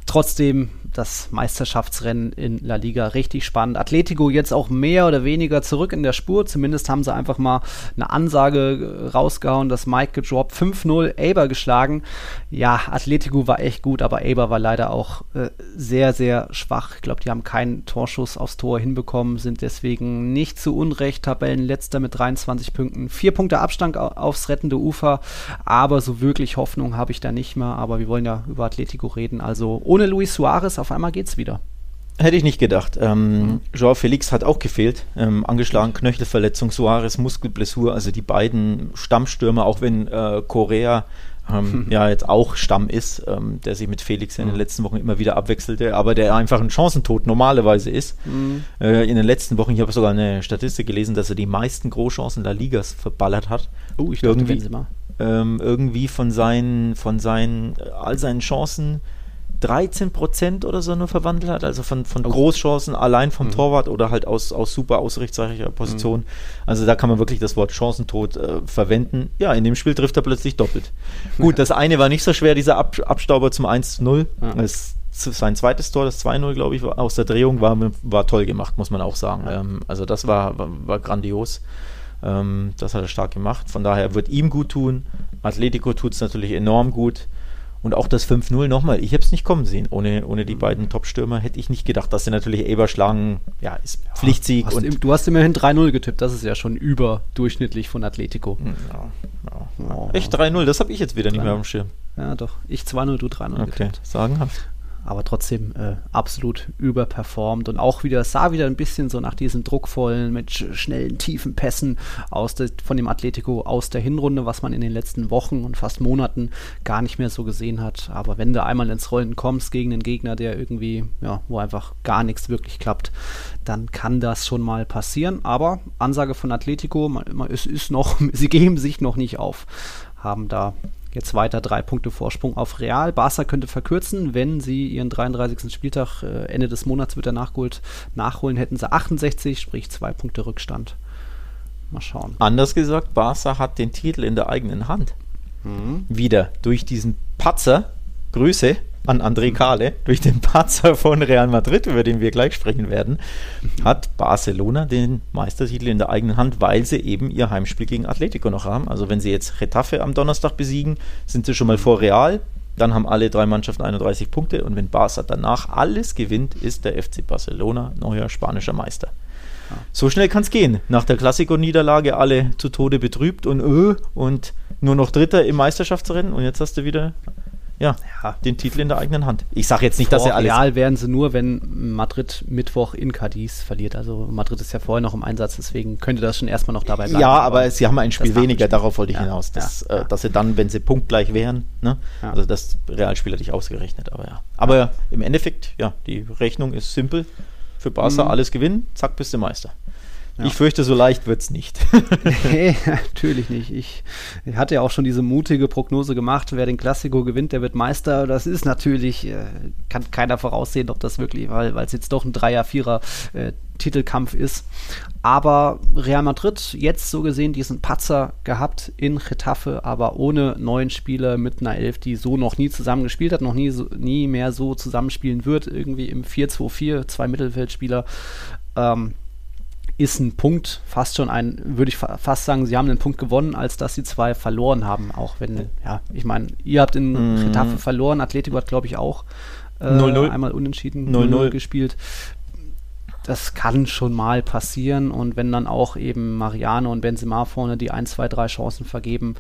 Trotzdem das Meisterschaftsrennen in La Liga richtig spannend. Atletico jetzt auch mehr oder weniger zurück in der Spur. Zumindest haben sie einfach mal eine Ansage äh, rausgehauen, dass Mike gedroppt 5-0 Eber geschlagen. Ja, Atletico war echt gut, aber Eber war leider auch äh, sehr, sehr schwach. Ich glaube, die haben keinen Torschuss aufs Tor hinbekommen, sind deswegen nicht zu Unrecht Tabellenletzter mit 23 Punkten. Vier Punkte Abstand au- aufs rettende Ufer, aber so wirklich Hoffnung habe ich da nicht mehr. Aber wir wollen ja über Atletico reden. Also ohne Luis Suarez auf einmal geht's wieder. Hätte ich nicht gedacht. Ähm, Joao Felix hat auch gefehlt. Ähm, angeschlagen, Knöchelverletzung, Suarez, Muskelblessur. Also die beiden Stammstürmer, auch wenn äh, Korea ähm, ja jetzt auch Stamm ist, ähm, der sich mit Felix in den Mhm. letzten Wochen immer wieder abwechselte, aber der einfach ein Chancentod normalerweise ist. Äh, in den letzten Wochen, ich habe sogar eine Statistik gelesen, dass er die meisten Großchancen der Ligas verballert hat. Oh, ich Irgendwie- Benzema. Ähm, irgendwie von seinen, von seinen, all seinen Chancen 13 Prozent oder so nur verwandelt hat, also von, von Oh. Großchancen allein vom Mhm. Torwart oder halt aus, aus super ausrichtsreicher Position. Also da kann man wirklich das Wort Chancentod äh, verwenden. Ja, in dem Spiel trifft er plötzlich doppelt. Gut, das eine war nicht so schwer, dieser Ab Abstauber zum 1 zu 0. Ja. Das, sein zweites Tor, das 2-0, glaube ich, aus der Drehung war, war toll gemacht, muss man auch sagen. Ja. Ähm, also das war, war, war grandios. Ähm, das hat er stark gemacht. Von daher wird ihm gut tun. Atletico tut es natürlich enorm gut. Und auch das 5-0 nochmal, ich habe es nicht kommen sehen. Ohne, ohne die beiden Top-Stürmer hätte ich nicht gedacht, dass sie natürlich Eber schlagen. Ja, ist ja, Pflichtsieg. Hast und du hast immerhin 3-0 getippt, das ist ja schon überdurchschnittlich von Atletico. Hm, ja, ja, ja. Echt 3-0, das habe ich jetzt wieder nicht mehr auf dem Schirm. Ja, doch. Ich 2-0, du 3-0 okay. getippt. Sagenhaft aber trotzdem äh, absolut überperformt und auch wieder, sah wieder ein bisschen so nach diesem druckvollen, mit schnellen, tiefen Pässen aus de, von dem Atletico aus der Hinrunde, was man in den letzten Wochen und fast Monaten gar nicht mehr so gesehen hat. Aber wenn du einmal ins Rollen kommst gegen einen Gegner, der irgendwie, ja, wo einfach gar nichts wirklich klappt, dann kann das schon mal passieren. Aber Ansage von Atletico, es ist noch, sie geben sich noch nicht auf, haben da Jetzt weiter drei Punkte Vorsprung auf Real. Barca könnte verkürzen, wenn sie ihren 33. Spieltag äh, Ende des Monats wird er nachgeholt. Nachholen hätten sie 68, sprich zwei Punkte Rückstand. Mal schauen. Anders gesagt, Barca hat den Titel in der eigenen Hand. Mhm. Wieder durch diesen Patzer. Grüße an André Kahle durch den Patzer von Real Madrid, über den wir gleich sprechen werden, hat Barcelona den Meistertitel in der eigenen Hand, weil sie eben ihr Heimspiel gegen Atletico noch haben. Also wenn sie jetzt Retafe am Donnerstag besiegen, sind sie schon mal vor Real. Dann haben alle drei Mannschaften 31 Punkte und wenn Barca danach alles gewinnt, ist der FC Barcelona neuer spanischer Meister. So schnell kann es gehen. Nach der Klassiko-Niederlage alle zu Tode betrübt und öh, und nur noch Dritter im Meisterschaftsrennen und jetzt hast du wieder ja, ja, den Titel in der eigenen Hand. Ich sage jetzt nicht, Vor dass er alles. Real werden sie nur, wenn Madrid Mittwoch in Cadiz verliert. Also Madrid ist ja vorher noch im Einsatz, deswegen könnte das schon erstmal noch dabei bleiben. Ja, aber, aber sie haben ein Spiel weniger, darauf wollte ich ja, hinaus. Dass, ja, äh, dass sie dann, wenn sie punktgleich wären, ne? also das Realspiel hatte ich ausgerechnet, aber ja. Aber im Endeffekt, ja, die Rechnung ist simpel. Für Barca mhm. alles gewinnen, zack, bist du Meister. Ja. Ich fürchte, so leicht wird es nicht. nee, natürlich nicht. Ich, ich hatte ja auch schon diese mutige Prognose gemacht, wer den Klassiko gewinnt, der wird Meister. Das ist natürlich, äh, kann keiner voraussehen, ob das wirklich, weil es jetzt doch ein Dreier-, Vierer- äh, Titelkampf ist. Aber Real Madrid jetzt so gesehen diesen Patzer gehabt in Getafe, aber ohne neuen Spieler mit einer Elf, die so noch nie zusammengespielt hat, noch nie, so, nie mehr so zusammenspielen wird, irgendwie im 4-2-4, zwei Mittelfeldspieler. Ähm, ist ein Punkt fast schon ein, würde ich fa fast sagen, sie haben einen Punkt gewonnen, als dass sie zwei verloren haben. Auch wenn, ja, ich meine, ihr habt in mm. Getafe verloren, Atletico hat, glaube ich, auch äh, einmal unentschieden 0-0 gespielt. Das kann schon mal passieren und wenn dann auch eben Mariano und Benzema vorne die 1, 2, 3 Chancen vergeben,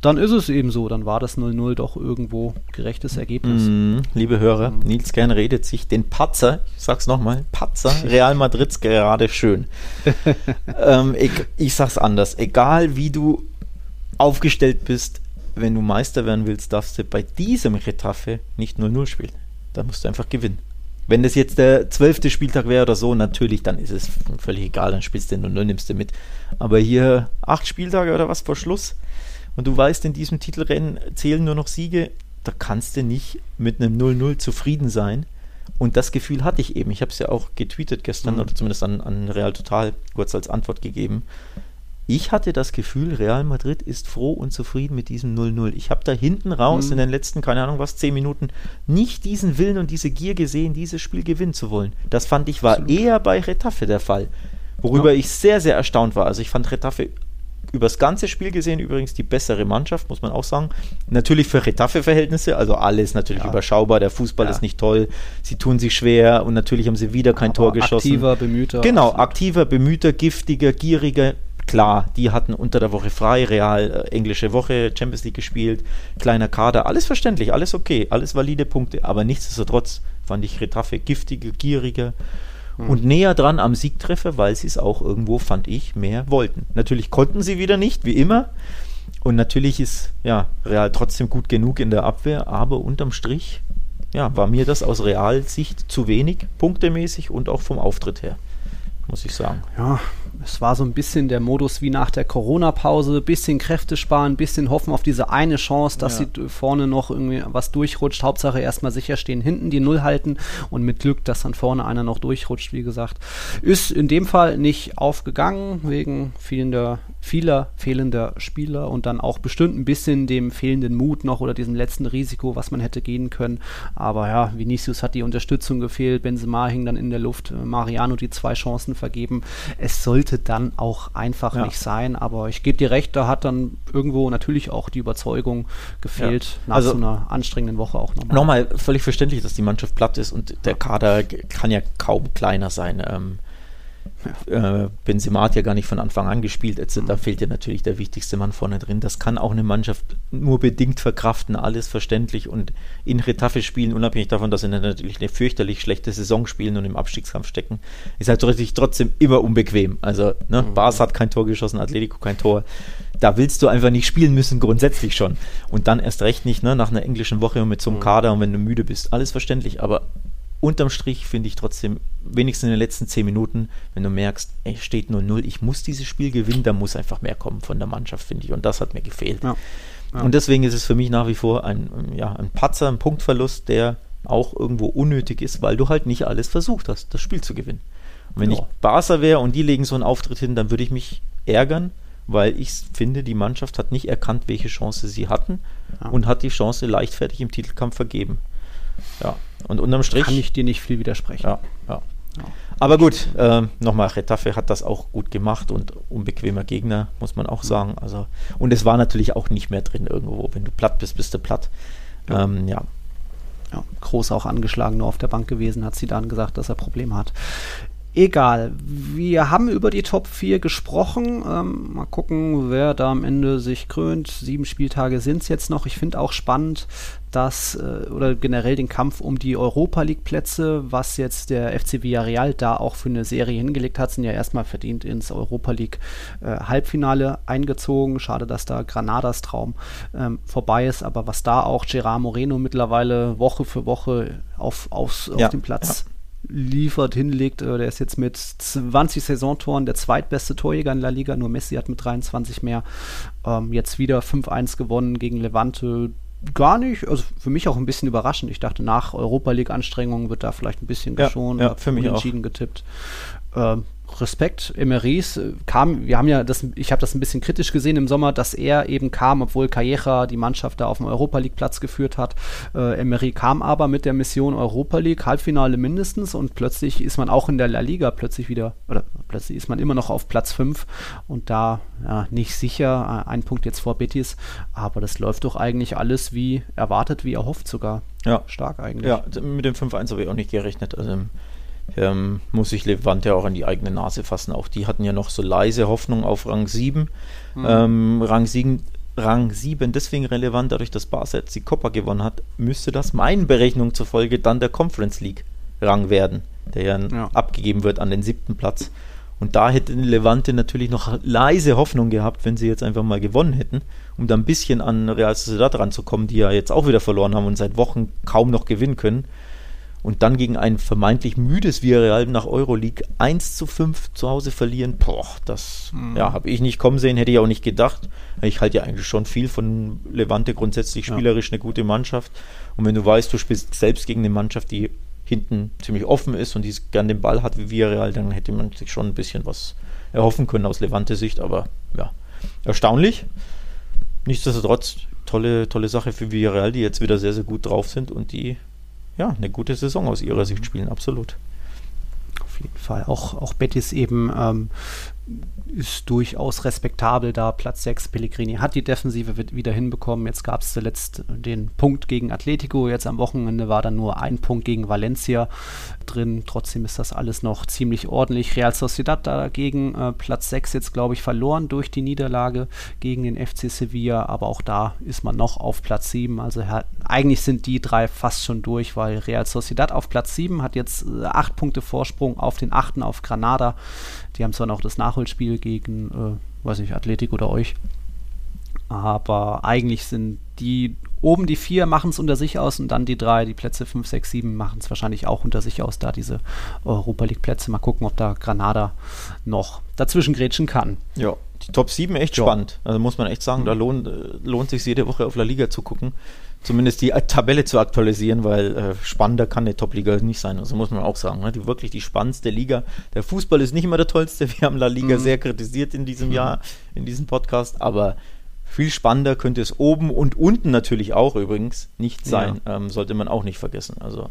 dann ist es eben so. Dann war das 0-0 doch irgendwo gerechtes Ergebnis. Mm, liebe Hörer, mm. Nils Kern redet sich den Patzer, ich sag's nochmal, Patzer Real Madrids gerade schön. ähm, ich, ich sag's anders. Egal wie du aufgestellt bist, wenn du Meister werden willst, darfst du bei diesem Retafe nicht 0-0 spielen. Da musst du einfach gewinnen. Wenn das jetzt der zwölfte Spieltag wäre oder so, natürlich, dann ist es völlig egal, dann spielst du den 0-0, nimmst du mit. Aber hier acht Spieltage oder was vor Schluss, und du weißt, in diesem Titelrennen zählen nur noch Siege, da kannst du nicht mit einem 0-0 zufrieden sein. Und das Gefühl hatte ich eben. Ich habe es ja auch getweetet gestern mhm. oder zumindest an, an Real Total kurz als Antwort gegeben. Ich hatte das Gefühl, Real Madrid ist froh und zufrieden mit diesem 0-0. Ich habe da hinten raus mhm. in den letzten, keine Ahnung was, zehn Minuten nicht diesen Willen und diese Gier gesehen, dieses Spiel gewinnen zu wollen. Das fand ich war Absolut. eher bei Retafe der Fall. Worüber ja. ich sehr, sehr erstaunt war. Also ich fand Retafe übers ganze Spiel gesehen übrigens die bessere Mannschaft, muss man auch sagen. Natürlich für Retafe-Verhältnisse, also alles natürlich ja. überschaubar, der Fußball ja. ist nicht toll, sie tun sich schwer und natürlich haben sie wieder kein Aber Tor geschossen. Aktiver, bemühter. Genau, absolut. aktiver, bemühter, giftiger, gieriger. Klar, die hatten unter der Woche frei, Real, äh, englische Woche, Champions League gespielt, kleiner Kader, alles verständlich, alles okay, alles valide Punkte, aber nichtsdestotrotz fand ich Retafe giftiger, gieriger hm. und näher dran am Siegtreffer, weil sie es auch irgendwo, fand ich, mehr wollten. Natürlich konnten sie wieder nicht, wie immer. Und natürlich ist ja Real trotzdem gut genug in der Abwehr, aber unterm Strich ja, war mir das aus Realsicht zu wenig, punktemäßig und auch vom Auftritt her, muss ich sagen. Ja, es war so ein bisschen der Modus wie nach der Corona-Pause, bisschen Kräfte sparen, bisschen hoffen auf diese eine Chance, dass ja. sie vorne noch irgendwie was durchrutscht. Hauptsache erstmal sicher stehen, hinten die Null halten und mit Glück, dass dann vorne einer noch durchrutscht, wie gesagt. Ist in dem Fall nicht aufgegangen, wegen fehlender, vieler fehlender Spieler und dann auch bestimmt ein bisschen dem fehlenden Mut noch oder diesem letzten Risiko, was man hätte gehen können. Aber ja, Vinicius hat die Unterstützung gefehlt, Benzema hing dann in der Luft, Mariano die zwei Chancen vergeben. Es sollte sollte dann auch einfach ja. nicht sein. Aber ich gebe dir recht, da hat dann irgendwo natürlich auch die Überzeugung gefehlt, ja. nach also, so einer anstrengenden Woche auch nochmal. Nochmal völlig verständlich, dass die Mannschaft platt ist und der Kader kann ja kaum kleiner sein. Ähm, ja. Äh, Benzema hat ja gar nicht von Anfang an gespielt, also da fehlt ja natürlich der wichtigste Mann vorne drin. Das kann auch eine Mannschaft nur bedingt verkraften, alles verständlich und in Retafe spielen, unabhängig davon, dass sie natürlich eine fürchterlich schlechte Saison spielen und im Abstiegskampf stecken, ist halt richtig trotzdem immer unbequem. Also, ne, mhm. Bars hat kein Tor geschossen, Atletico kein Tor. Da willst du einfach nicht spielen müssen, grundsätzlich schon. Und dann erst recht nicht, ne, nach einer englischen Woche und mit so einem mhm. Kader und wenn du müde bist. Alles verständlich, aber unterm Strich finde ich trotzdem, wenigstens in den letzten zehn Minuten, wenn du merkst, ey, steht nur null, ich muss dieses Spiel gewinnen, da muss einfach mehr kommen von der Mannschaft, finde ich. Und das hat mir gefehlt. Ja. Ja. Und deswegen ist es für mich nach wie vor ein, ja, ein Patzer, ein Punktverlust, der auch irgendwo unnötig ist, weil du halt nicht alles versucht hast, das Spiel zu gewinnen. Und wenn ja. ich Barca wäre und die legen so einen Auftritt hin, dann würde ich mich ärgern, weil ich finde, die Mannschaft hat nicht erkannt, welche Chance sie hatten und hat die Chance leichtfertig im Titelkampf vergeben. Ja, und unterm Strich. Kann ich dir nicht viel widersprechen. Ja, ja. ja. Aber gut, äh, nochmal, Retafe hat das auch gut gemacht und unbequemer Gegner, muss man auch sagen. Also, und es war natürlich auch nicht mehr drin irgendwo. Wenn du platt bist, bist du platt. Ja. Ähm, ja. ja. Groß auch angeschlagen, nur auf der Bank gewesen, hat sie dann gesagt, dass er Probleme hat. Egal, wir haben über die Top 4 gesprochen. Ähm, mal gucken, wer da am Ende sich krönt. Sieben Spieltage sind es jetzt noch. Ich finde auch spannend, dass, äh, oder generell den Kampf um die Europa League-Plätze, was jetzt der FC Villarreal da auch für eine Serie hingelegt hat, sind ja erstmal verdient ins Europa League-Halbfinale äh, eingezogen. Schade, dass da Granadas Traum ähm, vorbei ist, aber was da auch Gerard Moreno mittlerweile Woche für Woche auf, aufs, ja, auf dem Platz. Ja liefert, hinlegt. Äh, der ist jetzt mit 20 Saisontoren der zweitbeste Torjäger in La Liga. Nur Messi hat mit 23 mehr. Ähm, jetzt wieder 5-1 gewonnen gegen Levante. Gar nicht, also für mich auch ein bisschen überraschend. Ich dachte, nach Europa League-Anstrengungen wird da vielleicht ein bisschen geschont. Ja, ja für mich entschieden getippt. Ähm, Respekt, Emeries äh, kam, wir haben ja das, ich habe das ein bisschen kritisch gesehen im Sommer, dass er eben kam, obwohl Calleja die Mannschaft da auf dem Europa League Platz geführt hat. Äh, Emery kam aber mit der Mission Europa League, Halbfinale mindestens und plötzlich ist man auch in der La Liga plötzlich wieder, oder plötzlich ist man immer noch auf Platz 5 und da ja, nicht sicher, äh, ein Punkt jetzt vor Betis, aber das läuft doch eigentlich alles wie erwartet, wie erhofft sogar. Ja. Stark eigentlich. Ja, mit dem 5-1 habe ich auch nicht gerechnet. Also ähm, muss sich Levante auch an die eigene Nase fassen. Auch die hatten ja noch so leise Hoffnung auf Rang 7. Mhm. Ähm, Rang 7. Rang 7 deswegen relevant, dadurch, dass Barca jetzt die Copa gewonnen hat, müsste das meinen Berechnungen zufolge dann der Conference League Rang werden, der ja, ja. abgegeben wird an den siebten Platz. Und da hätte Levante natürlich noch leise Hoffnung gehabt, wenn sie jetzt einfach mal gewonnen hätten, um da ein bisschen an Real Sociedad ranzukommen, die ja jetzt auch wieder verloren haben und seit Wochen kaum noch gewinnen können und dann gegen ein vermeintlich müdes Villarreal nach Euroleague 1 zu 5 zu Hause verlieren, boah, das mhm. ja, habe ich nicht kommen sehen, hätte ich auch nicht gedacht. Ich halte ja eigentlich schon viel von Levante grundsätzlich spielerisch ja. eine gute Mannschaft. Und wenn du weißt, du spielst selbst gegen eine Mannschaft, die hinten ziemlich offen ist und die gern den Ball hat wie Villarreal, dann hätte man sich schon ein bisschen was erhoffen können aus Levante-Sicht. Aber ja, erstaunlich. Nichtsdestotrotz, tolle, tolle Sache für Villarreal, die jetzt wieder sehr, sehr gut drauf sind und die ja, eine gute Saison aus ihrer Sicht spielen, absolut. Auf jeden Fall. Auch, auch Betis eben ähm, ist durchaus respektabel da. Platz 6, Pellegrini hat die Defensive wieder hinbekommen. Jetzt gab es zuletzt den Punkt gegen Atletico. Jetzt am Wochenende war dann nur ein Punkt gegen Valencia drin. Trotzdem ist das alles noch ziemlich ordentlich. Real Sociedad dagegen äh, Platz 6 jetzt, glaube ich, verloren durch die Niederlage gegen den FC Sevilla. Aber auch da ist man noch auf Platz 7. Also eigentlich sind die drei fast schon durch, weil Real Sociedad auf Platz 7 hat jetzt äh, 8 Punkte Vorsprung auf den 8. auf Granada. Die haben zwar noch das Nachholspiel gegen, äh, weiß nicht, Athletik oder euch. Aber eigentlich sind die oben die vier machen es unter sich aus und dann die drei, die Plätze 5, 6, 7 machen es wahrscheinlich auch unter sich aus, da diese Europa League Plätze. Mal gucken, ob da Granada noch dazwischen grätschen kann. Ja, die Top 7 echt ja. spannend. Also muss man echt sagen, mhm. da lohnt, äh, lohnt sich jede Woche auf La Liga zu gucken zumindest die Tabelle zu aktualisieren, weil äh, spannender kann eine Top-Liga nicht sein. Also muss man auch sagen, ne? die wirklich die spannendste Liga. Der Fußball ist nicht immer der tollste. Wir haben La Liga mhm. sehr kritisiert in diesem mhm. Jahr, in diesem Podcast, aber viel spannender könnte es oben und unten natürlich auch übrigens nicht sein. Ja. Ähm, sollte man auch nicht vergessen. Also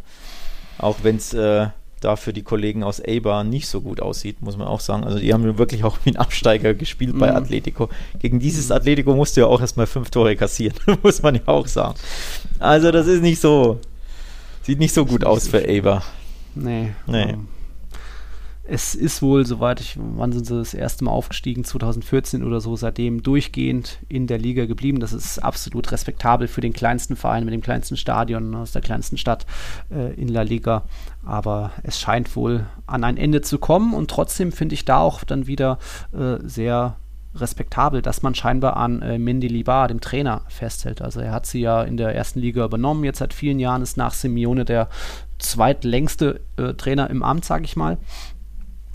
auch wenn es äh, da für die Kollegen aus Eibar nicht so gut aussieht, muss man auch sagen. Also die haben wirklich auch wie ein Absteiger gespielt mhm. bei Atletico. Gegen dieses Atletico musst du ja auch erstmal fünf Tore kassieren, muss man ja auch sagen. Also das ist nicht so, sieht nicht so gut aus für Eibar. Nee. nee. Um es ist wohl, soweit ich, wann sind sie das erste Mal aufgestiegen? 2014 oder so, seitdem durchgehend in der Liga geblieben. Das ist absolut respektabel für den kleinsten Verein mit dem kleinsten Stadion aus der kleinsten Stadt äh, in La Liga. Aber es scheint wohl an ein Ende zu kommen und trotzdem finde ich da auch dann wieder äh, sehr respektabel, dass man scheinbar an äh, Mindy Libar, dem Trainer, festhält. Also er hat sie ja in der ersten Liga übernommen, jetzt seit vielen Jahren ist nach Simeone der zweitlängste äh, Trainer im Amt, sage ich mal.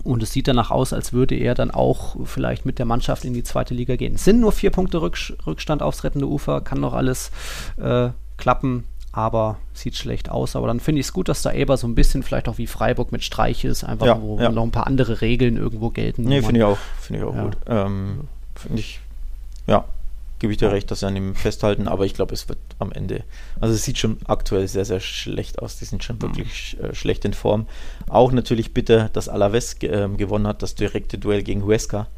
Und es sieht danach aus, als würde er dann auch vielleicht mit der Mannschaft in die zweite Liga gehen. Es sind nur vier Punkte Rückstand aufs rettende Ufer, kann noch alles äh, klappen, aber sieht schlecht aus. Aber dann finde ich es gut, dass da Eber so ein bisschen vielleicht auch wie Freiburg mit Streich ist, einfach ja, wo ja. noch ein paar andere Regeln irgendwo gelten. Nee, finde ich auch, finde ich auch ja. gut. Ähm, finde ich, ja, gebe ich dir recht, dass sie an ihm festhalten, aber ich glaube, es wird am Ende, also es sieht schon aktuell sehr, sehr schlecht aus. Die sind schon mhm. wirklich äh, schlecht in Form. Auch natürlich bitter, dass Alaves äh, gewonnen hat, das direkte Duell gegen Huesca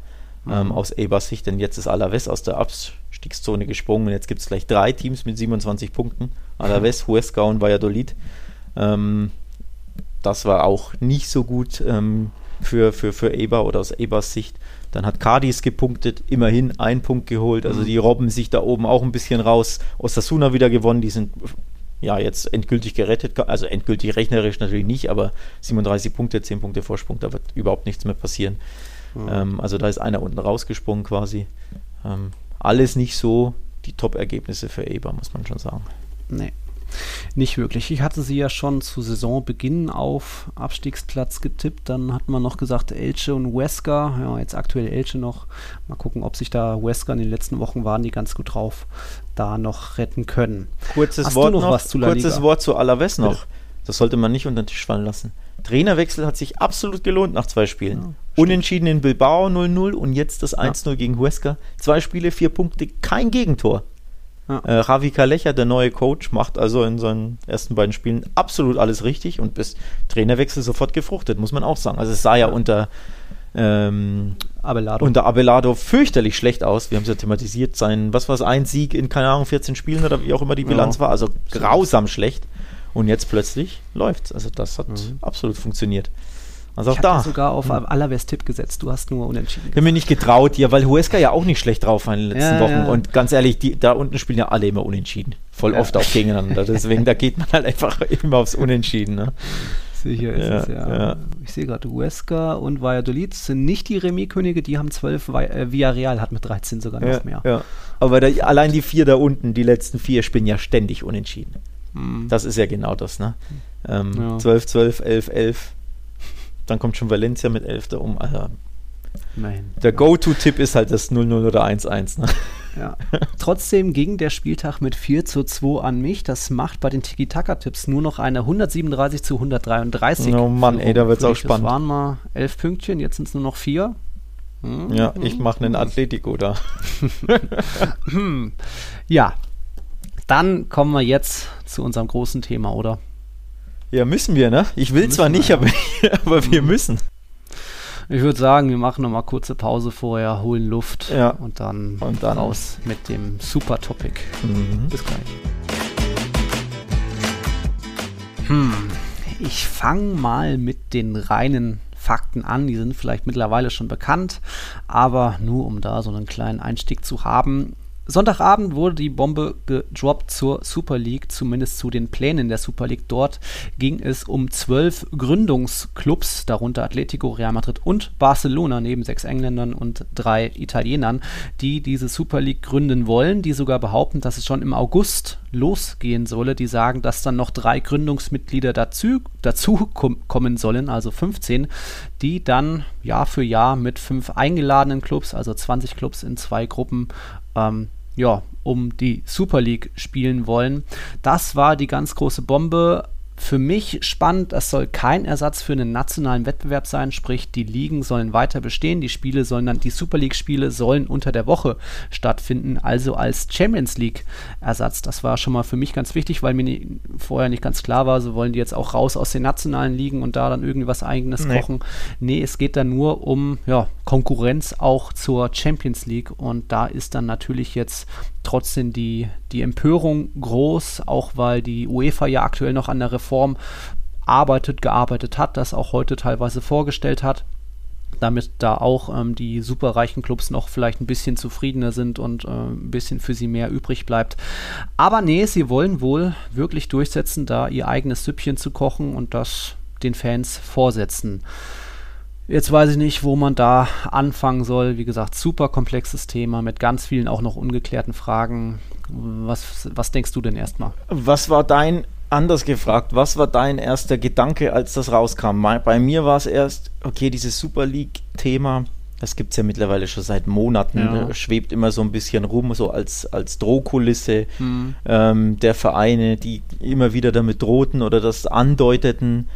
ähm, mhm. aus Ebers Sicht, denn jetzt ist Alaves aus der Abstiegszone gesprungen und jetzt gibt es gleich drei Teams mit 27 Punkten. Alaves, Huesca und Valladolid. Ähm, das war auch nicht so gut ähm, für, für, für Eber oder aus Ebers Sicht. Dann hat Cadiz gepunktet, immerhin einen Punkt geholt. Also mhm. die robben sich da oben auch ein bisschen raus. Osasuna wieder gewonnen, die sind ja jetzt endgültig gerettet. Also endgültig rechnerisch natürlich nicht, aber 37 Punkte, 10 Punkte Vorsprung, da wird überhaupt nichts mehr passieren. Mhm. Ähm, also da ist einer unten rausgesprungen quasi. Ähm, alles nicht so die Top-Ergebnisse für Eber, muss man schon sagen. Nee. Nicht wirklich. Ich hatte sie ja schon zu Saisonbeginn auf Abstiegsplatz getippt. Dann hat man noch gesagt Elche und Wesker. Ja, jetzt aktuell Elche noch. Mal gucken, ob sich da Wesker in den letzten Wochen waren, die ganz gut drauf, da noch retten können. Kurzes, Wort noch, noch zu kurzes Wort zu Alaves noch. Das sollte man nicht unter den Tisch fallen lassen. Trainerwechsel hat sich absolut gelohnt nach zwei Spielen. Ja, Unentschieden in Bilbao 0-0 und jetzt das 1-0 ja. gegen Huesca. Zwei Spiele, vier Punkte, kein Gegentor. Ja. Äh, Javi Kalecha, der neue Coach, macht also in seinen ersten beiden Spielen absolut alles richtig und bis Trainerwechsel sofort gefruchtet, muss man auch sagen. Also es sah ja unter ähm, Abelardo. unter Abelardo fürchterlich schlecht aus. Wir haben es ja thematisiert, sein, was war es, ein Sieg in, keine Ahnung, 14 Spielen oder wie auch immer die Bilanz ja. war, also grausam schlecht. Und jetzt plötzlich läuft Also das hat mhm. absolut funktioniert. Also auch ich da. sogar auf hm. Alaves Tipp gesetzt. Du hast nur unentschieden. Ich habe mir nicht getraut, ja, weil Huesca ja auch nicht schlecht drauf war in den letzten ja, Wochen. Ja. Und ganz ehrlich, die, da unten spielen ja alle immer unentschieden. Voll ja. oft auch gegeneinander. Deswegen, da geht man halt einfach immer aufs Unentschieden. Ne? Sicher ist ja, es, ja. Ich sehe gerade, Huesca und Valladolid sind nicht die Remis-Könige, die haben zwölf. Äh, Villarreal hat mit 13 sogar noch mehr. Ja. Aber da, allein die vier da unten, die letzten vier, spielen ja ständig unentschieden. Hm. Das ist ja genau das, ne? Ähm, 12, 12, 11, 11 dann kommt schon Valencia mit 11 da um. Also, Nein. Der Go-To-Tipp ist halt das 0-0 oder 1-1. Ne? Ja. Trotzdem ging der Spieltag mit 4 zu 2 an mich. Das macht bei den Tiki-Taka-Tipps nur noch eine 137 zu 133. Oh Mann, ey, da wird es auch spannend. Das waren mal 11 Pünktchen, jetzt sind es nur noch 4. Hm. Ja, ich mache einen Atletico da. ja, dann kommen wir jetzt zu unserem großen Thema, oder? Ja, müssen wir, ne? Ich will zwar nicht, aber, aber wir mhm. müssen. Ich würde sagen, wir machen nochmal kurze Pause vorher, holen Luft ja. und, dann und dann raus mit dem Super Topic. Mhm. Bis gleich. Hm, ich fange mal mit den reinen Fakten an. Die sind vielleicht mittlerweile schon bekannt, aber nur um da so einen kleinen Einstieg zu haben. Sonntagabend wurde die Bombe gedroppt zur Super League, zumindest zu den Plänen der Super League. Dort ging es um zwölf Gründungsclubs, darunter Atletico, Real Madrid und Barcelona, neben sechs Engländern und drei Italienern, die diese Super League gründen wollen, die sogar behaupten, dass es schon im August losgehen solle. Die sagen, dass dann noch drei Gründungsmitglieder dazu, dazu kommen sollen, also 15, die dann Jahr für Jahr mit fünf eingeladenen Clubs, also 20 Clubs in zwei Gruppen, ähm, ja, um die Super League spielen wollen. Das war die ganz große Bombe. für mich spannend, das soll kein Ersatz für einen nationalen Wettbewerb sein, sprich die Ligen sollen weiter bestehen, die Spiele sollen dann, die Super League-Spiele sollen unter der Woche stattfinden, also als Champions League-Ersatz. Das war schon mal für mich ganz wichtig, weil mir nie, vorher nicht ganz klar war, so wollen die jetzt auch raus aus den nationalen Ligen und da dann irgendwie was eigenes nee. kochen. Nee, es geht dann nur um ja, Konkurrenz auch zur Champions League und da ist dann natürlich jetzt trotzdem die, die Empörung groß, auch weil die UEFA ja aktuell noch an der Reform arbeitet, gearbeitet hat, das auch heute teilweise vorgestellt hat damit da auch ähm, die superreichen Clubs noch vielleicht ein bisschen zufriedener sind und äh, ein bisschen für sie mehr übrig bleibt. Aber nee, sie wollen wohl wirklich durchsetzen, da ihr eigenes Süppchen zu kochen und das den Fans vorsetzen. Jetzt weiß ich nicht, wo man da anfangen soll. Wie gesagt, super komplexes Thema mit ganz vielen auch noch ungeklärten Fragen. Was, was denkst du denn erstmal? Was war dein, anders gefragt, was war dein erster Gedanke, als das rauskam? Bei mir war es erst, okay, dieses Super League-Thema, das gibt es ja mittlerweile schon seit Monaten, ja. schwebt immer so ein bisschen rum, so als, als Drohkulisse mhm. ähm, der Vereine, die immer wieder damit drohten oder das andeuteten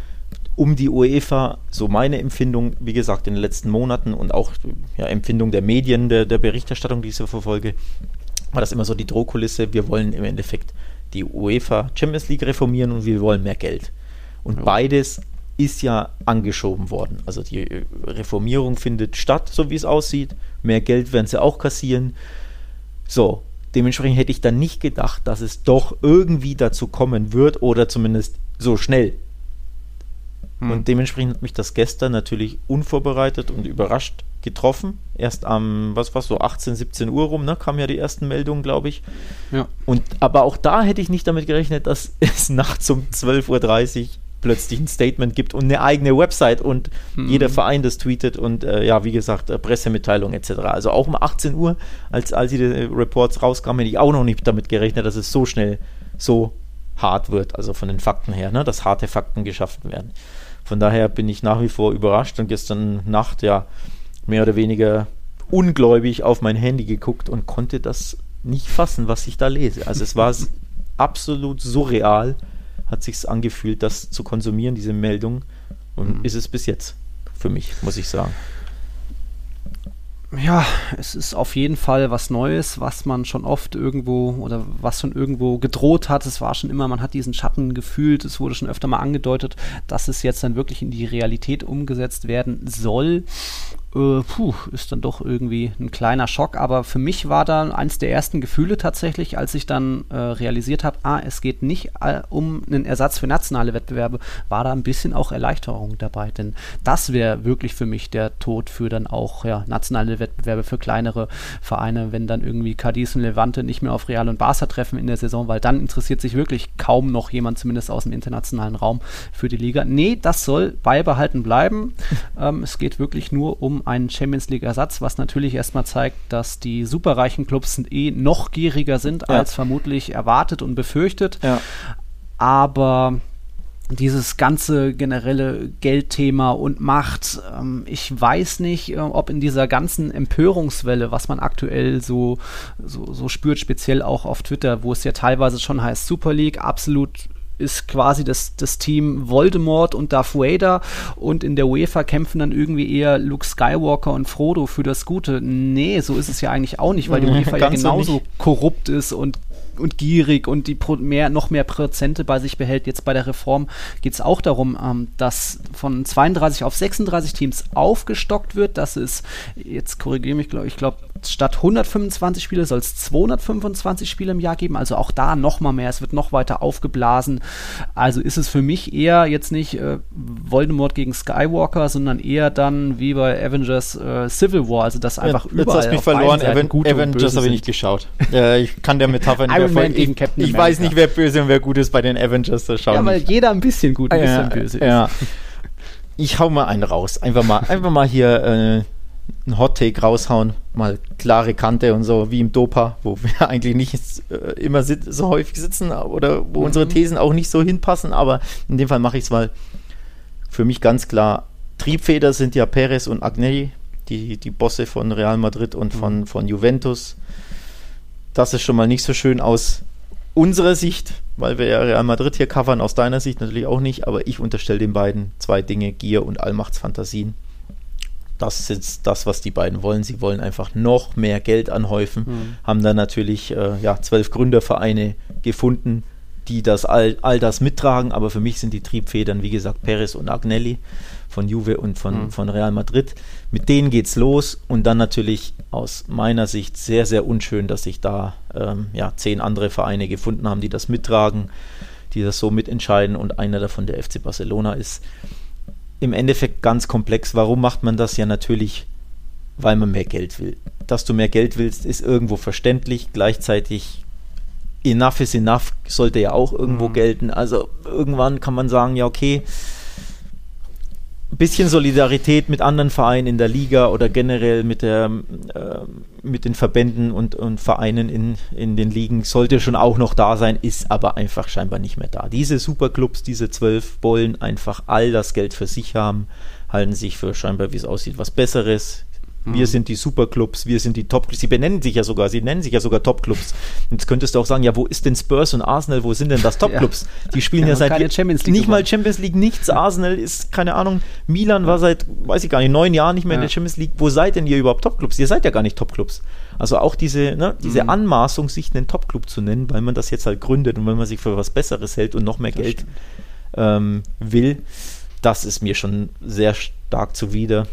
um die UEFA, so meine Empfindung, wie gesagt, in den letzten Monaten und auch ja, Empfindung der Medien, der, der Berichterstattung, die ich so verfolge, war das immer so die Drohkulisse, wir wollen im Endeffekt die UEFA Champions League reformieren und wir wollen mehr Geld. Und ja. beides ist ja angeschoben worden. Also die Reformierung findet statt, so wie es aussieht. Mehr Geld werden sie auch kassieren. So, dementsprechend hätte ich dann nicht gedacht, dass es doch irgendwie dazu kommen wird oder zumindest so schnell hm. Und dementsprechend hat mich das gestern natürlich unvorbereitet und überrascht getroffen. Erst am, was war so, 18, 17 Uhr rum, ne, kamen ja die ersten Meldungen, glaube ich. Ja. Und, aber auch da hätte ich nicht damit gerechnet, dass es nachts um 12.30 Uhr plötzlich ein Statement gibt und eine eigene Website und mhm. jeder Verein das tweetet und äh, ja, wie gesagt, äh, Pressemitteilung etc. Also auch um 18 Uhr, als, als die äh, Reports rauskamen, hätte ich auch noch nicht damit gerechnet, dass es so schnell so hart wird, also von den Fakten her, ne, dass harte Fakten geschaffen werden. Von daher bin ich nach wie vor überrascht und gestern Nacht ja mehr oder weniger ungläubig auf mein Handy geguckt und konnte das nicht fassen, was ich da lese. Also es war absolut surreal, hat sich angefühlt, das zu konsumieren, diese Meldung. Und mhm. ist es bis jetzt für mich, muss ich sagen ja, es ist auf jeden Fall was Neues, was man schon oft irgendwo oder was schon irgendwo gedroht hat. Es war schon immer, man hat diesen Schatten gefühlt. Es wurde schon öfter mal angedeutet, dass es jetzt dann wirklich in die Realität umgesetzt werden soll äh, puh, ist dann doch irgendwie ein kleiner Schock. Aber für mich war dann eines der ersten Gefühle tatsächlich, als ich dann äh, realisiert habe, ah, es geht nicht äh, um einen Ersatz für nationale Wettbewerbe, war da ein bisschen auch Erleichterung dabei. Denn das wäre wirklich für mich der Tod für dann auch ja, nationale Wettbewerbe für kleinere Vereine, wenn dann irgendwie Cadiz und Levante nicht mehr auf Real und Barca treffen in der Saison, weil dann interessiert sich wirklich kaum noch jemand, zumindest aus dem internationalen Raum, für die Liga. Nee, das soll beibehalten bleiben. ähm, es geht wirklich nur um einen Champions League-Ersatz, was natürlich erstmal zeigt, dass die superreichen Clubs eh noch gieriger sind ja. als vermutlich erwartet und befürchtet. Ja. Aber dieses ganze generelle Geldthema und Macht, ähm, ich weiß nicht, äh, ob in dieser ganzen Empörungswelle, was man aktuell so, so, so spürt, speziell auch auf Twitter, wo es ja teilweise schon heißt Super League, absolut ist quasi das, das Team Voldemort und Darth Vader und in der UEFA kämpfen dann irgendwie eher Luke Skywalker und Frodo für das Gute. Nee, so ist es ja eigentlich auch nicht, weil die UEFA ja genauso so korrupt ist und und gierig und die mehr, noch mehr Prozente bei sich behält. Jetzt bei der Reform geht es auch darum, ähm, dass von 32 auf 36 Teams aufgestockt wird. Das ist, jetzt korrigiere mich, glaube ich, glaube, statt 125 Spiele soll es 225 Spiele im Jahr geben. Also auch da noch mal mehr. Es wird noch weiter aufgeblasen. Also ist es für mich eher jetzt nicht äh, Voldemort gegen Skywalker, sondern eher dann wie bei Avengers äh, Civil War. Also das einfach ja, überall. Jetzt hast mich verloren. Aven Avengers habe ich nicht geschaut. äh, ich kann der Metapher nicht Iron Man gegen Captain Ich weiß nicht, wer böse und wer gut ist bei den Avengers. Das schauen ja, weil jeder ein bisschen gut, ein bisschen böse ist. Ja. Ich hau mal einen raus. Einfach mal, einfach mal hier äh, einen Hot Take raushauen. Mal klare Kante und so, wie im Dopa, wo wir eigentlich nicht äh, immer so häufig sitzen oder wo mhm. unsere Thesen auch nicht so hinpassen. Aber in dem Fall mache ich es mal für mich ganz klar. Triebfeder sind ja Perez und Agnelli, die, die Bosse von Real Madrid und von, mhm. von Juventus dass es schon mal nicht so schön aus unserer Sicht, weil wir ja Real Madrid hier covern, aus deiner Sicht natürlich auch nicht, aber ich unterstelle den beiden zwei Dinge, Gier und Allmachtsfantasien. Das ist das, was die beiden wollen. Sie wollen einfach noch mehr Geld anhäufen, mhm. haben dann natürlich äh, ja, zwölf Gründervereine gefunden, die das all, all das mittragen, aber für mich sind die Triebfedern, wie gesagt, Perez und Agnelli von Juve und von, mhm. von Real Madrid. Mit denen geht's los und dann natürlich aus meiner Sicht sehr, sehr unschön, dass sich da ähm, ja, zehn andere Vereine gefunden haben, die das mittragen, die das so mitentscheiden und einer davon der FC Barcelona ist. Im Endeffekt ganz komplex. Warum macht man das? Ja, natürlich, weil man mehr Geld will. Dass du mehr Geld willst, ist irgendwo verständlich. Gleichzeitig enough is enough sollte ja auch irgendwo mhm. gelten. Also irgendwann kann man sagen, ja, okay, bisschen Solidarität mit anderen Vereinen in der Liga oder generell mit, der, äh, mit den Verbänden und, und Vereinen in, in den Ligen sollte schon auch noch da sein, ist aber einfach scheinbar nicht mehr da. Diese Superclubs, diese zwölf, wollen einfach all das Geld für sich haben, halten sich für scheinbar, wie es aussieht, was Besseres, wir mhm. sind die Superclubs, wir sind die Top. Sie benennen sich ja sogar, sie nennen sich ja sogar Topclubs. Jetzt könntest du auch sagen, ja, wo ist denn Spurs und Arsenal? Wo sind denn das Topclubs? Ja. Die spielen ja, ja seit Champions League nicht mal Champions League, nichts. Arsenal ist keine Ahnung. Milan war seit, weiß ich gar nicht, neun Jahren nicht mehr ja. in der Champions League. Wo seid denn ihr überhaupt Topclubs? Ihr seid ja gar nicht Topclubs. Also auch diese, ne, diese mhm. Anmaßung, sich einen Topclub zu nennen, weil man das jetzt halt gründet und wenn man sich für was Besseres hält und noch mehr das Geld ähm, will, das ist mir schon sehr stark zuwider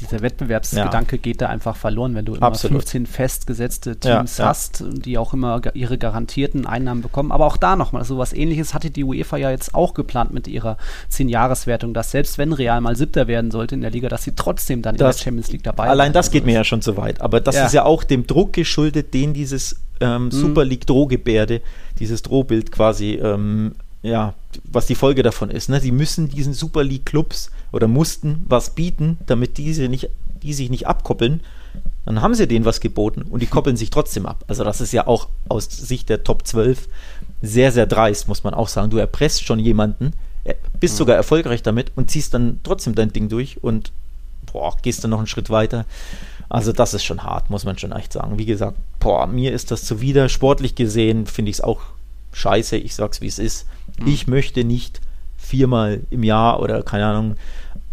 dieser Wettbewerbsgedanke ja. geht da einfach verloren, wenn du immer Absolut. 15 festgesetzte Teams ja, hast, die auch immer ihre garantierten Einnahmen bekommen. Aber auch da nochmal, so was ähnliches hatte die UEFA ja jetzt auch geplant mit ihrer 10-Jahres-Wertung, dass selbst wenn Real mal Siebter werden sollte in der Liga, dass sie trotzdem dann das, in der Champions League dabei. Allein das also geht mir ja schon zu weit. Aber das ist ja auch dem Druck geschuldet, den dieses ähm, mhm. Super League-Drohgebärde, dieses Drohbild quasi ähm, ja, was die Folge davon ist. Ne? Sie müssen diesen Super League Clubs oder mussten was bieten, damit diese nicht, die sich nicht abkoppeln. Dann haben sie denen was geboten und die koppeln sich trotzdem ab. Also das ist ja auch aus Sicht der Top 12 sehr, sehr dreist, muss man auch sagen. Du erpresst schon jemanden, bist sogar erfolgreich damit und ziehst dann trotzdem dein Ding durch und boah, gehst dann noch einen Schritt weiter. Also das ist schon hart, muss man schon echt sagen. Wie gesagt, boah, mir ist das zuwider. Sportlich gesehen finde ich es auch scheiße, ich sag's wie es ist. Mhm. Ich möchte nicht viermal im Jahr oder keine Ahnung,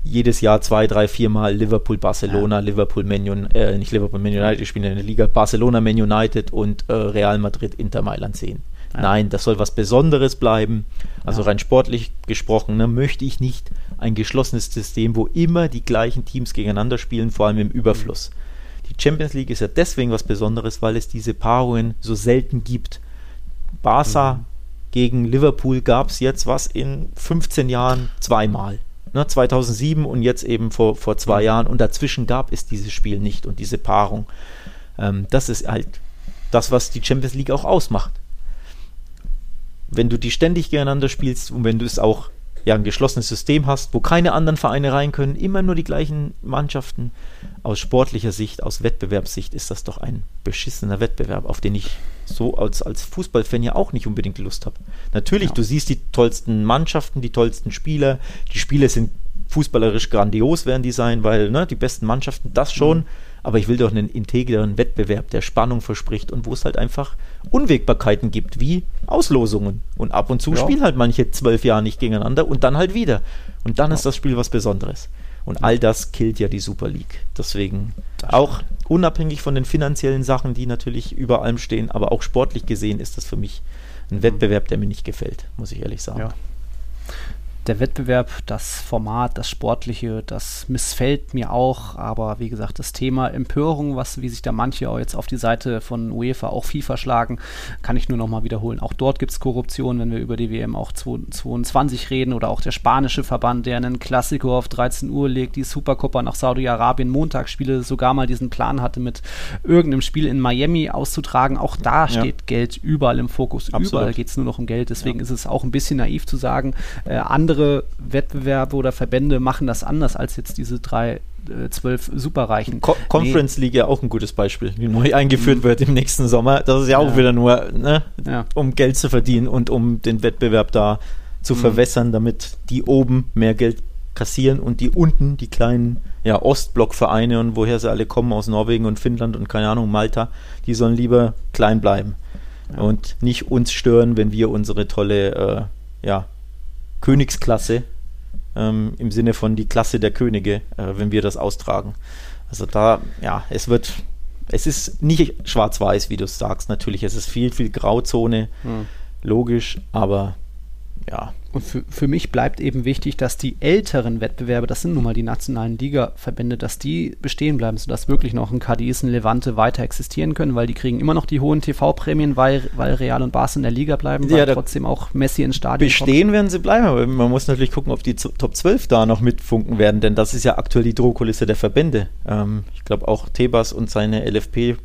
jedes Jahr zwei, drei, viermal Liverpool, Barcelona, ja. Liverpool, Man äh, nicht Liverpool, Man United, ich spiele in der Liga, Barcelona, Man United und äh, Real Madrid, Inter Mailand sehen. Ja. Nein, das soll was Besonderes bleiben. Also ja. rein sportlich gesprochen, ne, möchte ich nicht ein geschlossenes System, wo immer die gleichen Teams gegeneinander spielen, vor allem im Überfluss. Die Champions League ist ja deswegen was Besonderes, weil es diese Paarungen so selten gibt. Barca mhm. Gegen Liverpool gab es jetzt was in 15 Jahren zweimal. Ne, 2007 und jetzt eben vor, vor zwei mhm. Jahren. Und dazwischen gab es dieses Spiel nicht und diese Paarung. Ähm, das ist halt das, was die Champions League auch ausmacht. Wenn du die ständig gegeneinander spielst und wenn du es auch ja, ein geschlossenes System hast, wo keine anderen Vereine rein können, immer nur die gleichen Mannschaften. Aus sportlicher Sicht, aus Wettbewerbssicht ist das doch ein beschissener Wettbewerb, auf den ich so als, als Fußballfan ja auch nicht unbedingt Lust habe. Natürlich, ja. du siehst die tollsten Mannschaften, die tollsten Spieler. Die Spiele sind fußballerisch grandios, werden die sein, weil ne, die besten Mannschaften, das schon. Mhm aber ich will doch einen integreren Wettbewerb, der Spannung verspricht und wo es halt einfach Unwägbarkeiten gibt, wie Auslosungen. Und ab und zu ja. spielen halt manche zwölf Jahre nicht gegeneinander und dann halt wieder. Und dann ja. ist das Spiel was Besonderes. Und all das killt ja die Super League. Deswegen auch unabhängig von den finanziellen Sachen, die natürlich über allem stehen, aber auch sportlich gesehen ist das für mich ein Wettbewerb, der mir nicht gefällt, muss ich ehrlich sagen. Ja der Wettbewerb, das Format, das Sportliche, das missfällt mir auch. Aber wie gesagt, das Thema Empörung, was wie sich da manche auch jetzt auf die Seite von UEFA auch FIFA schlagen, kann ich nur nochmal wiederholen. Auch dort gibt es Korruption, wenn wir über die WM auch 22 reden oder auch der spanische Verband, der einen Klassiker auf 13 Uhr legt, die Supercopa nach Saudi-Arabien Montagsspiele sogar mal diesen Plan hatte, mit irgendeinem Spiel in Miami auszutragen. Auch da steht ja. Geld überall im Fokus. Absolut. Überall geht es nur noch um Geld. Deswegen ja. ist es auch ein bisschen naiv zu sagen, äh, andere andere Wettbewerbe oder Verbände machen das anders als jetzt diese drei äh, zwölf Superreichen. Co Conference nee. League ja auch ein gutes Beispiel, die neu eingeführt mhm. wird im nächsten Sommer. Das ist ja auch ja. wieder nur, ne, ja. um Geld zu verdienen und um den Wettbewerb da zu mhm. verwässern, damit die oben mehr Geld kassieren und die unten, die kleinen ja, Ostblockvereine und woher sie alle kommen, aus Norwegen und Finnland und keine Ahnung, Malta, die sollen lieber klein bleiben. ja. und nicht uns stören, wenn wir unsere tolle äh, ja, Königsklasse ähm, im Sinne von die Klasse der Könige, äh, wenn wir das austragen. Also da, ja, es wird, es ist nicht schwarz-weiß, wie du sagst, natürlich, es ist viel, viel Grauzone, hm. logisch, aber ja, und für, für mich bleibt eben wichtig, dass die älteren Wettbewerbe, das sind nun mal die nationalen Ligaverbände, dass die bestehen bleiben, sodass wirklich noch ein Cadiz, ein Levante weiter existieren können, weil die kriegen immer noch die hohen TV-Prämien, weil, weil Real und Barca in der Liga bleiben, weil ja, trotzdem auch Messi ins Stadion Bestehen kommt. werden sie bleiben, aber man muss natürlich gucken, ob die Top 12 da noch mitfunken werden, denn das ist ja aktuell die Drohkulisse der Verbände. Ähm, ich glaube auch Tebas und seine LFP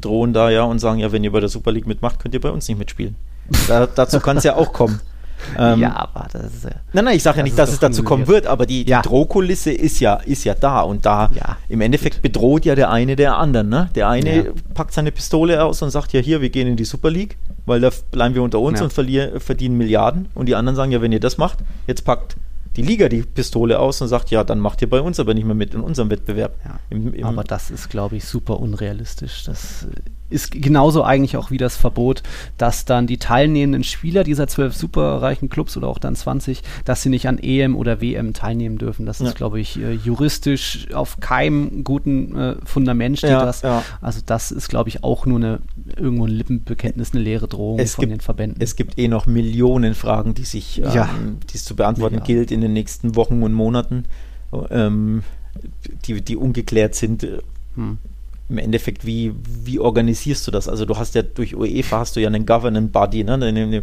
drohen da ja und sagen, ja, wenn ihr bei der Super League mitmacht, könnt ihr bei uns nicht mitspielen. Da, dazu kann es ja auch kommen. Ähm, ja, aber das ist ja. Nein, nein, ich sage ja nicht, dass es dazu kommen wird, aber die, ja. die Drohkulisse ist ja, ist ja da und da ja, im Endeffekt gut. bedroht ja der eine der anderen. Ne? Der eine ja. packt seine Pistole aus und sagt ja hier, wir gehen in die Super League, weil da bleiben wir unter uns und verdienen Milliarden. Und die anderen sagen ja, wenn ihr das macht, jetzt packt die Liga die Pistole aus und sagt, ja, dann macht ihr bei uns aber nicht mehr mit in unserem Wettbewerb. Im, im aber das ist, glaube ich, super unrealistisch. Das ist genauso eigentlich auch wie das Verbot, dass dann die teilnehmenden Spieler dieser zwölf superreichen Clubs oder auch dann 20, dass sie nicht an EM oder WM teilnehmen dürfen. Das ja. ist, glaube ich, äh, juristisch auf keinem guten äh, Fundament steht ja, das. Ja. Also das ist, glaube ich, auch nur eine irgendwo ein Lippenbekenntnis, eine leere Drohung es von gibt, den Verbänden. Es gibt eh noch Millionen Fragen, die sich, ähm, die es zu beantworten gilt in den nächsten Wochen und Monaten, ähm, die, die ungeklärt sind. Hm im Endeffekt, wie, wie organisierst du das? Also du hast ja durch UEFA hast du ja einen Governing Body, ne?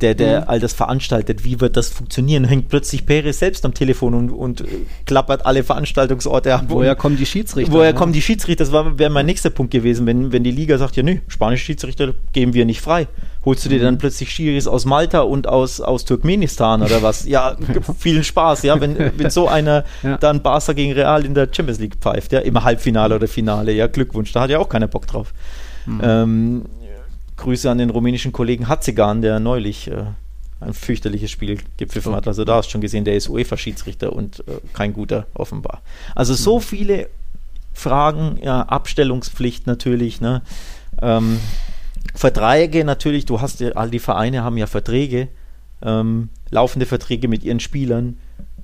der, der mhm. all das veranstaltet. Wie wird das funktionieren? Hängt plötzlich Perez selbst am Telefon und, und klappert alle Veranstaltungsorte ab. Woher kommen die Schiedsrichter? Woher ne? kommen die Schiedsrichter? Das wäre mein nächster Punkt gewesen, wenn, wenn die Liga sagt, ja nö, spanische Schiedsrichter geben wir nicht frei. Holst du dir dann plötzlich Schiris aus Malta und aus, aus Turkmenistan oder was? Ja, vielen Spaß, ja, wenn, wenn so einer ja. dann Barca gegen Real in der Champions League pfeift, ja, im Halbfinale oder Finale, ja, Glückwunsch, da hat ja auch keiner Bock drauf. Mhm. Ähm, Grüße an den rumänischen Kollegen Hatzigan, der neulich äh, ein fürchterliches Spiel gepfiffen hat. Also da hast du schon gesehen, der ist UEFA-Schiedsrichter und äh, kein guter, offenbar. Also so mhm. viele Fragen, ja, Abstellungspflicht natürlich, ne? Ähm, Verträge natürlich, du hast ja, all die Vereine haben ja Verträge, ähm, laufende Verträge mit ihren Spielern.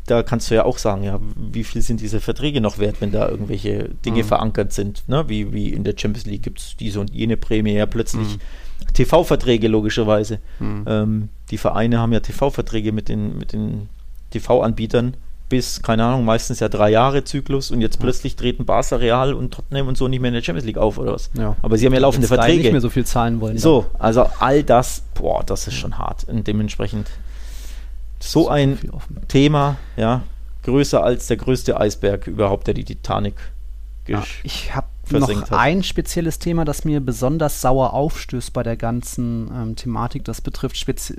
Da kannst du ja auch sagen, ja, wie viel sind diese Verträge noch wert, wenn da irgendwelche Dinge mhm. verankert sind, ne? Wie, wie in der Champions League gibt es diese und jene Prämie ja plötzlich. Mhm. TV-Verträge logischerweise. Mhm. Ähm, die Vereine haben ja TV-Verträge mit den, mit den TV-Anbietern bis, keine Ahnung, meistens ja drei Jahre Zyklus und jetzt ja. plötzlich treten Barca, Real und Tottenham und so nicht mehr in der Champions League auf oder was. Ja. Aber sie haben ja laufende jetzt Verträge. nicht mehr so viel zahlen wollen. So, also all das, boah, das ist schon hart und dementsprechend so, so ein Thema, ja, größer als der größte Eisberg überhaupt, der die Titanic ja, Ich habe noch hat. ein spezielles Thema, das mir besonders sauer aufstößt bei der ganzen ähm, Thematik. Das betrifft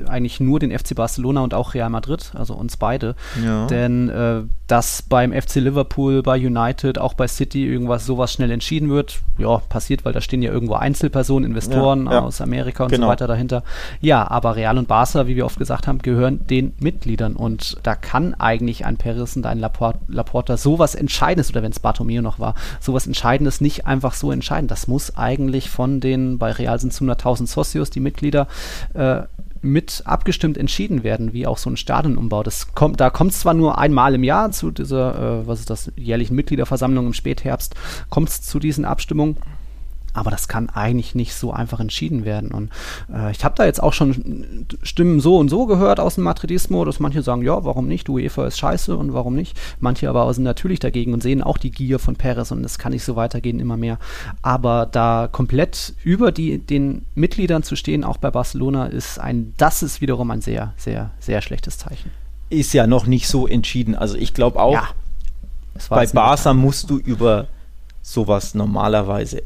eigentlich nur den FC Barcelona und auch Real Madrid, also uns beide. Ja. Denn äh, dass beim FC Liverpool, bei United, auch bei City irgendwas sowas schnell entschieden wird, ja, passiert, weil da stehen ja irgendwo Einzelpersonen, Investoren ja, ja. aus Amerika und genau. so weiter dahinter. Ja, aber Real und Barca, wie wir oft gesagt haben, gehören den Mitgliedern und da kann eigentlich ein Peres und ein Laporta, Laporta sowas Entscheidendes, oder wenn es Bartomeu noch war, sowas Entscheidendes nicht nicht einfach so entscheiden. Das muss eigentlich von den, bei Real sind es 100.000 Socios, die Mitglieder, äh, mit abgestimmt entschieden werden, wie auch so ein Stadionumbau. Das kommt, da kommt es zwar nur einmal im Jahr zu dieser, äh, was ist das, jährlichen Mitgliederversammlung im Spätherbst, kommt es zu diesen Abstimmungen aber das kann eigentlich nicht so einfach entschieden werden. Und äh, ich habe da jetzt auch schon Stimmen so und so gehört aus dem Madridismo, dass manche sagen, ja, warum nicht? UEFA ist scheiße und warum nicht? Manche aber sind natürlich dagegen und sehen auch die Gier von Perez und es kann nicht so weitergehen, immer mehr. Aber da komplett über die, den Mitgliedern zu stehen, auch bei Barcelona, ist ein, das ist wiederum ein sehr, sehr, sehr schlechtes Zeichen. Ist ja noch nicht so entschieden. Also ich glaube auch, ja, bei Barca musst du über sowas normalerweise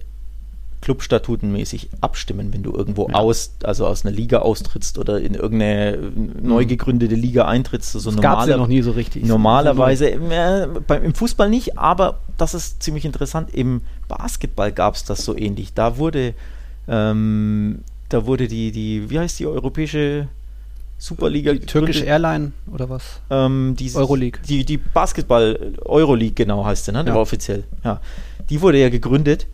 clubstatutenmäßig abstimmen, wenn du irgendwo ja. aus, also aus einer Liga austrittst oder in irgendeine neu mhm. gegründete Liga eintrittst. Also das gab es ja noch nie so richtig. Normalerweise, äh, beim, im Fußball nicht, aber das ist ziemlich interessant. Im Basketball gab es das so ähnlich. Da wurde, ähm, da wurde die, die, wie heißt die europäische Superliga. Die türkische Airline oder was? Ähm, die, Euroleague. Die, die Basketball Euroleague, genau heißt sie, ne? Ja. offiziell. Ja. Die wurde ja gegründet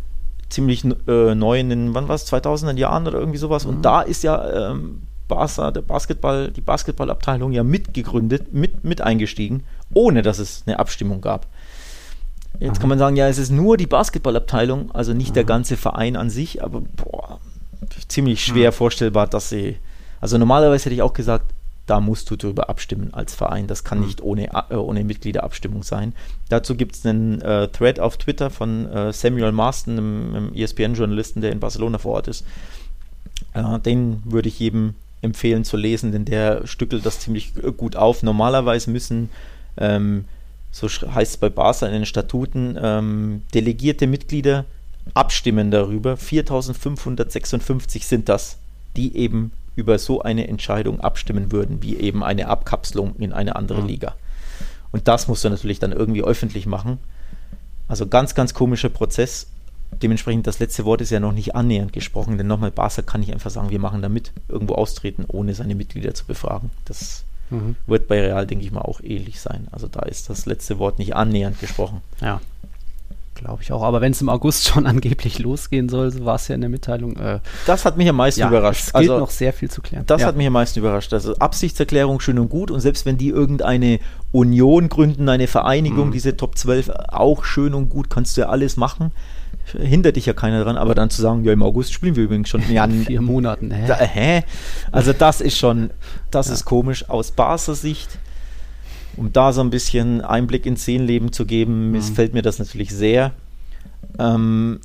ziemlich äh, neu in den, wann war es, 2000er Jahren oder irgendwie sowas. Mhm. Und da ist ja ähm, Barca, der Basketball, die Basketballabteilung ja mitgegründet, mit, mit eingestiegen, ohne dass es eine Abstimmung gab. Jetzt Aha. kann man sagen, ja, es ist nur die Basketballabteilung, also nicht Aha. der ganze Verein an sich, aber boah, ziemlich schwer ja. vorstellbar, dass sie. Also normalerweise hätte ich auch gesagt, da musst du darüber abstimmen als Verein. Das kann mhm. nicht ohne, äh, ohne Mitgliederabstimmung sein. Dazu gibt es einen äh, Thread auf Twitter von äh, Samuel Marston, einem, einem ESPN-Journalisten, der in Barcelona vor Ort ist. Äh, den würde ich jedem empfehlen zu lesen, denn der stückelt das ziemlich gut auf. Normalerweise müssen, ähm, so heißt es bei Barca in den Statuten, ähm, delegierte Mitglieder abstimmen darüber. 4556 sind das, die eben über so eine Entscheidung abstimmen würden, wie eben eine Abkapselung in eine andere mhm. Liga. Und das musst du natürlich dann irgendwie öffentlich machen. Also ganz, ganz komischer Prozess. Dementsprechend, das letzte Wort ist ja noch nicht annähernd gesprochen, denn nochmal, Barca kann nicht einfach sagen, wir machen damit irgendwo austreten, ohne seine Mitglieder zu befragen. Das mhm. wird bei Real, denke ich mal, auch ähnlich sein. Also da ist das letzte Wort nicht annähernd gesprochen. Ja. Glaube ich auch. Aber wenn es im August schon angeblich losgehen soll, so war es ja in der Mitteilung. Äh, das hat mich am meisten ja, überrascht. Es gilt also, noch sehr viel zu klären. Das ja. hat mich am meisten überrascht. Also Absichtserklärung schön und gut. Und selbst wenn die irgendeine Union gründen, eine Vereinigung, mhm. diese Top 12, auch schön und gut, kannst du ja alles machen. Hindert dich ja keiner dran, aber dann zu sagen, ja, im August spielen wir übrigens schon. Ja, vier Monaten, hä? Da, hä? Also das ist schon, das ja. ist komisch. Aus Barca Sicht um da so ein bisschen Einblick ins Szenenleben zu geben, mhm. missfällt mir das natürlich sehr. Ähm,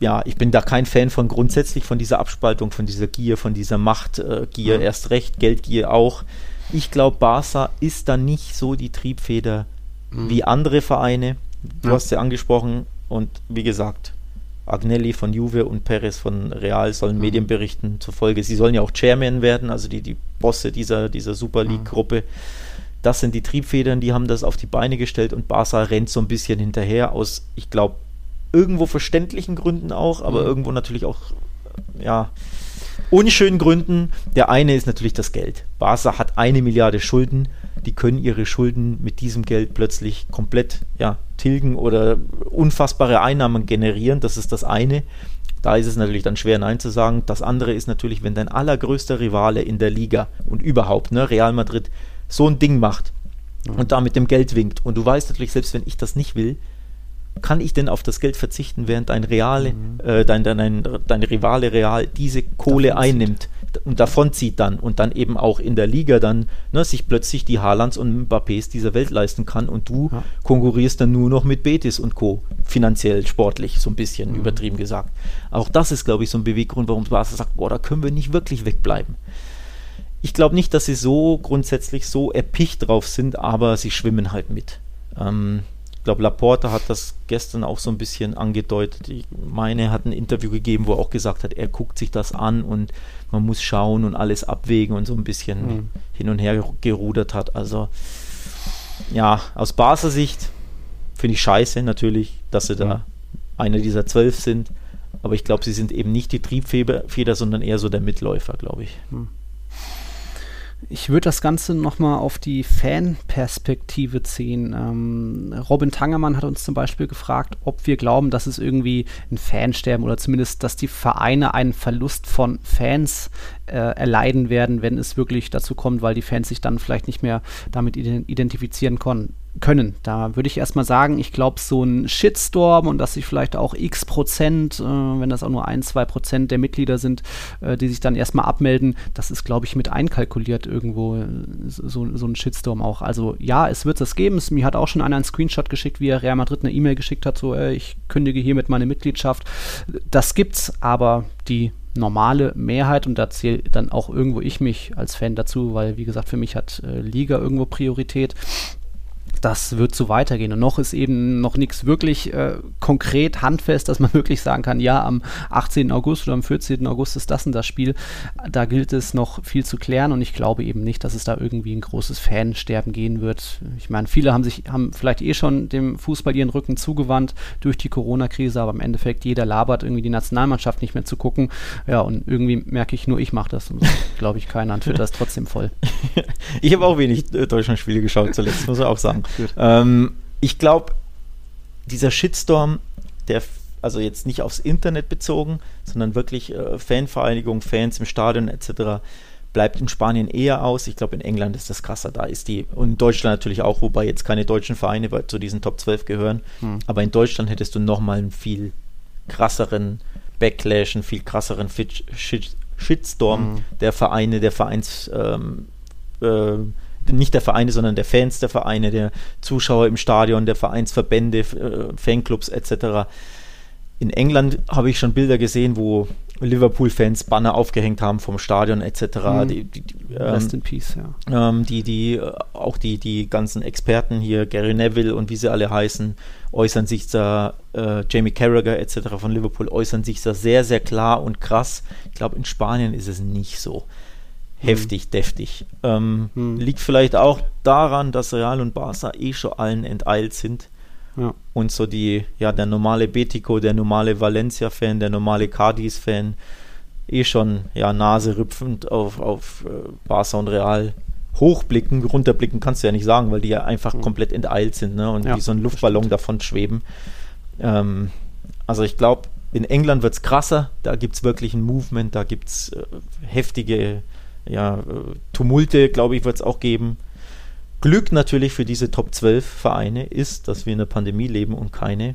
ja, ich bin da kein Fan von grundsätzlich von dieser Abspaltung, von dieser Gier, von dieser Machtgier, äh, mhm. erst recht, Geldgier auch. Ich glaube, Barca ist da nicht so die Triebfeder mhm. wie andere Vereine. Du ja. hast ja angesprochen und wie gesagt, Agnelli von Juve und Perez von Real sollen mhm. Medienberichten zufolge, sie sollen ja auch Chairman werden, also die, die Bosse dieser, dieser Super League-Gruppe. Das sind die Triebfedern, die haben das auf die Beine gestellt und Barca rennt so ein bisschen hinterher aus, ich glaube, irgendwo verständlichen Gründen auch, aber mhm. irgendwo natürlich auch, ja, unschönen Gründen. Der eine ist natürlich das Geld. Barca hat eine Milliarde Schulden. Die können ihre Schulden mit diesem Geld plötzlich komplett ja, tilgen oder unfassbare Einnahmen generieren. Das ist das eine. Da ist es natürlich dann schwer, Nein zu sagen. Das andere ist natürlich, wenn dein allergrößter Rivale in der Liga und überhaupt, ne, Real Madrid, so ein Ding macht und da mit dem Geld winkt. Und du weißt natürlich, selbst wenn ich das nicht will, kann ich denn auf das Geld verzichten, während dein Real, mhm. äh, dein, dein, dein, dein, Rivale Real diese Kohle davon einnimmt zieht. und davonzieht dann und dann eben auch in der Liga dann ne, sich plötzlich die Haalands und Mbappés dieser Welt leisten kann und du ja. konkurrierst dann nur noch mit Betis und Co. finanziell, sportlich, so ein bisschen mhm. übertrieben gesagt. Auch das ist, glaube ich, so ein Beweggrund, warum Barca sagt, boah, da können wir nicht wirklich wegbleiben. Ich glaube nicht, dass sie so grundsätzlich so erpicht drauf sind, aber sie schwimmen halt mit. Ähm, glaube, Laporte hat das gestern auch so ein bisschen angedeutet. Ich meine, hat ein Interview gegeben, wo er auch gesagt hat, er guckt sich das an und man muss schauen und alles abwägen und so ein bisschen mhm. hin und her gerudert hat. Also, ja, aus Basler Sicht finde ich scheiße natürlich, dass sie da einer dieser zwölf sind. Aber ich glaube, sie sind eben nicht die Triebfeder, sondern eher so der Mitläufer, glaube ich. Mhm. Ich würde das Ganze nochmal auf die Fanperspektive ziehen. Ähm, Robin Tangermann hat uns zum Beispiel gefragt, ob wir glauben, dass es irgendwie ein Fansterben oder zumindest, dass die Vereine einen Verlust von Fans äh, erleiden werden, wenn es wirklich dazu kommt, weil die Fans sich dann vielleicht nicht mehr damit identifizieren können können. Da würde ich erstmal sagen, ich glaube, so ein Shitstorm und dass sich vielleicht auch x Prozent, äh, wenn das auch nur ein, zwei Prozent der Mitglieder sind, äh, die sich dann erstmal abmelden, das ist, glaube ich, mit einkalkuliert irgendwo äh, so, so ein Shitstorm auch. Also ja, es wird es geben. Mir hat auch schon einer einen Screenshot geschickt, wie er Real Madrid eine E-Mail geschickt hat, so, äh, ich kündige hiermit meine Mitgliedschaft. Das gibt's, aber die normale Mehrheit und da zähle dann auch irgendwo ich mich als Fan dazu, weil wie gesagt, für mich hat äh, Liga irgendwo Priorität das wird so weitergehen. Und noch ist eben noch nichts wirklich äh, konkret handfest, dass man wirklich sagen kann, ja, am 18. August oder am 14. August ist das und das Spiel. Da gilt es noch viel zu klären und ich glaube eben nicht, dass es da irgendwie ein großes Fansterben gehen wird. Ich meine, viele haben sich, haben vielleicht eh schon dem Fußball ihren Rücken zugewandt durch die Corona-Krise, aber im Endeffekt jeder labert irgendwie die Nationalmannschaft nicht mehr zu gucken. Ja, und irgendwie merke ich nur, ich mache das und glaube ich keiner. Und Twitter ist trotzdem voll. ich habe auch wenig äh, Deutschland-Spiele geschaut zuletzt, muss ich auch sagen. Ähm, ich glaube, dieser Shitstorm, der also jetzt nicht aufs Internet bezogen, sondern wirklich äh, Fanvereinigung, Fans im Stadion etc. bleibt in Spanien eher aus. Ich glaube, in England ist das krasser. Da ist die, und in Deutschland natürlich auch, wobei jetzt keine deutschen Vereine zu diesen Top 12 gehören. Hm. Aber in Deutschland hättest du nochmal einen viel krasseren Backlash, einen viel krasseren Shitstorm hm. der Vereine, der Vereins. Ähm, äh, nicht der Vereine, sondern der Fans der Vereine, der Zuschauer im Stadion, der Vereinsverbände, äh, Fanclubs etc. In England habe ich schon Bilder gesehen, wo Liverpool-Fans Banner aufgehängt haben vom Stadion etc. Mhm. Die, die, die, ähm, Rest in Peace, ja. Ähm, die, die, äh, auch die, die ganzen Experten hier, Gary Neville und wie sie alle heißen, äußern sich da, äh, Jamie Carragher etc. von Liverpool äußern sich da sehr, sehr klar und krass. Ich glaube, in Spanien ist es nicht so heftig, deftig. Ähm, hm. Liegt vielleicht auch daran, dass Real und Barca eh schon allen enteilt sind. Ja. Und so die, ja, der normale Betico, der normale Valencia-Fan, der normale Cadiz-Fan eh schon, ja, naserüpfend auf, auf äh, Barca und Real hochblicken, runterblicken kannst du ja nicht sagen, weil die ja einfach mhm. komplett enteilt sind ne? und ja, wie so ein Luftballon davon schweben. Ähm, also ich glaube, in England wird es krasser, da gibt es wirklich ein Movement, da gibt es äh, heftige ja, äh, Tumulte, glaube ich, wird es auch geben. Glück natürlich für diese Top 12 Vereine ist, dass wir in der Pandemie leben und keine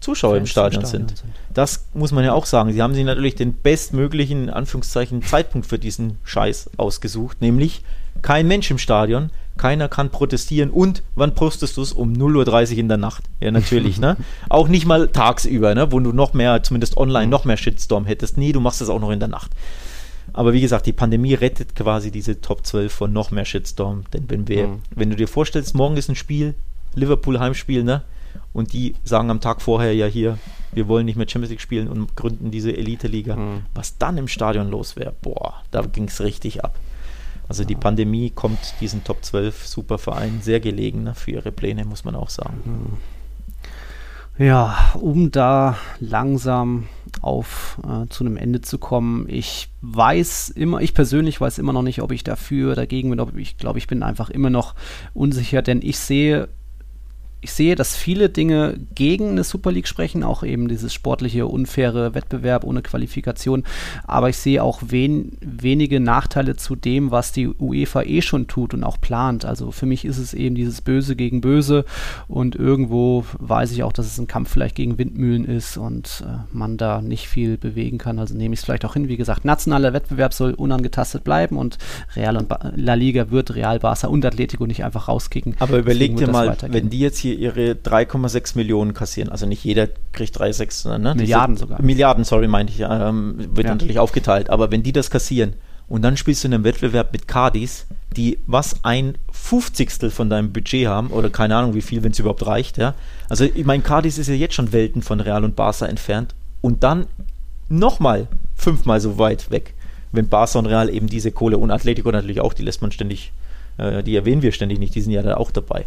Zuschauer im Stadion, Stadion sind. sind. Das muss man ja auch sagen. Sie haben sich natürlich den bestmöglichen, in Anführungszeichen, Zeitpunkt für diesen Scheiß ausgesucht, nämlich kein Mensch im Stadion, keiner kann protestieren und wann postest du es? Um 0.30 Uhr in der Nacht. Ja, natürlich, ne? Auch nicht mal tagsüber, ne? Wo du noch mehr, zumindest online, noch mehr Shitstorm hättest. Nee, du machst es auch noch in der Nacht. Aber wie gesagt, die Pandemie rettet quasi diese Top 12 von noch mehr Shitstorm. Denn wenn wir, mhm. wenn du dir vorstellst, morgen ist ein Spiel, Liverpool Heimspiel, ne? Und die sagen am Tag vorher ja hier, wir wollen nicht mehr Champions League spielen und gründen diese Elite-Liga. Mhm. Was dann im Stadion los wäre, boah, da ging es richtig ab. Also die Pandemie kommt diesen Top 12 Supervereinen sehr gelegen ne, für ihre Pläne, muss man auch sagen. Mhm. Ja, um da langsam auf äh, zu einem Ende zu kommen. Ich weiß immer, ich persönlich weiß immer noch nicht, ob ich dafür oder dagegen bin. Ob ich glaube, ich bin einfach immer noch unsicher, denn ich sehe ich sehe, dass viele Dinge gegen eine Super League sprechen, auch eben dieses sportliche, unfaire Wettbewerb ohne Qualifikation. Aber ich sehe auch wen, wenige Nachteile zu dem, was die UEFA eh schon tut und auch plant. Also für mich ist es eben dieses Böse gegen Böse und irgendwo weiß ich auch, dass es ein Kampf vielleicht gegen Windmühlen ist und äh, man da nicht viel bewegen kann. Also nehme ich es vielleicht auch hin. Wie gesagt, nationaler Wettbewerb soll unangetastet bleiben und Real und ba La Liga wird Real, Barca und Atletico nicht einfach rauskicken. Aber überleg dir mal, wenn die jetzt hier die ihre 3,6 Millionen kassieren. Also nicht jeder kriegt 3,6, sondern ne? Milliarden Diese, sogar. Milliarden, sorry, meinte ich. Ähm, wird ja. natürlich aufgeteilt. Aber wenn die das kassieren und dann spielst du in einem Wettbewerb mit Cardis, die was ein Fünfzigstel von deinem Budget haben oder keine Ahnung wie viel, wenn es überhaupt reicht. Ja? Also ich meine, Cardis ist ja jetzt schon Welten von Real und Barca entfernt und dann nochmal fünfmal so weit weg, wenn Barca und Real eben diese Kohle und Atletico natürlich auch, die lässt man ständig, äh, die erwähnen wir ständig nicht, die sind ja da auch dabei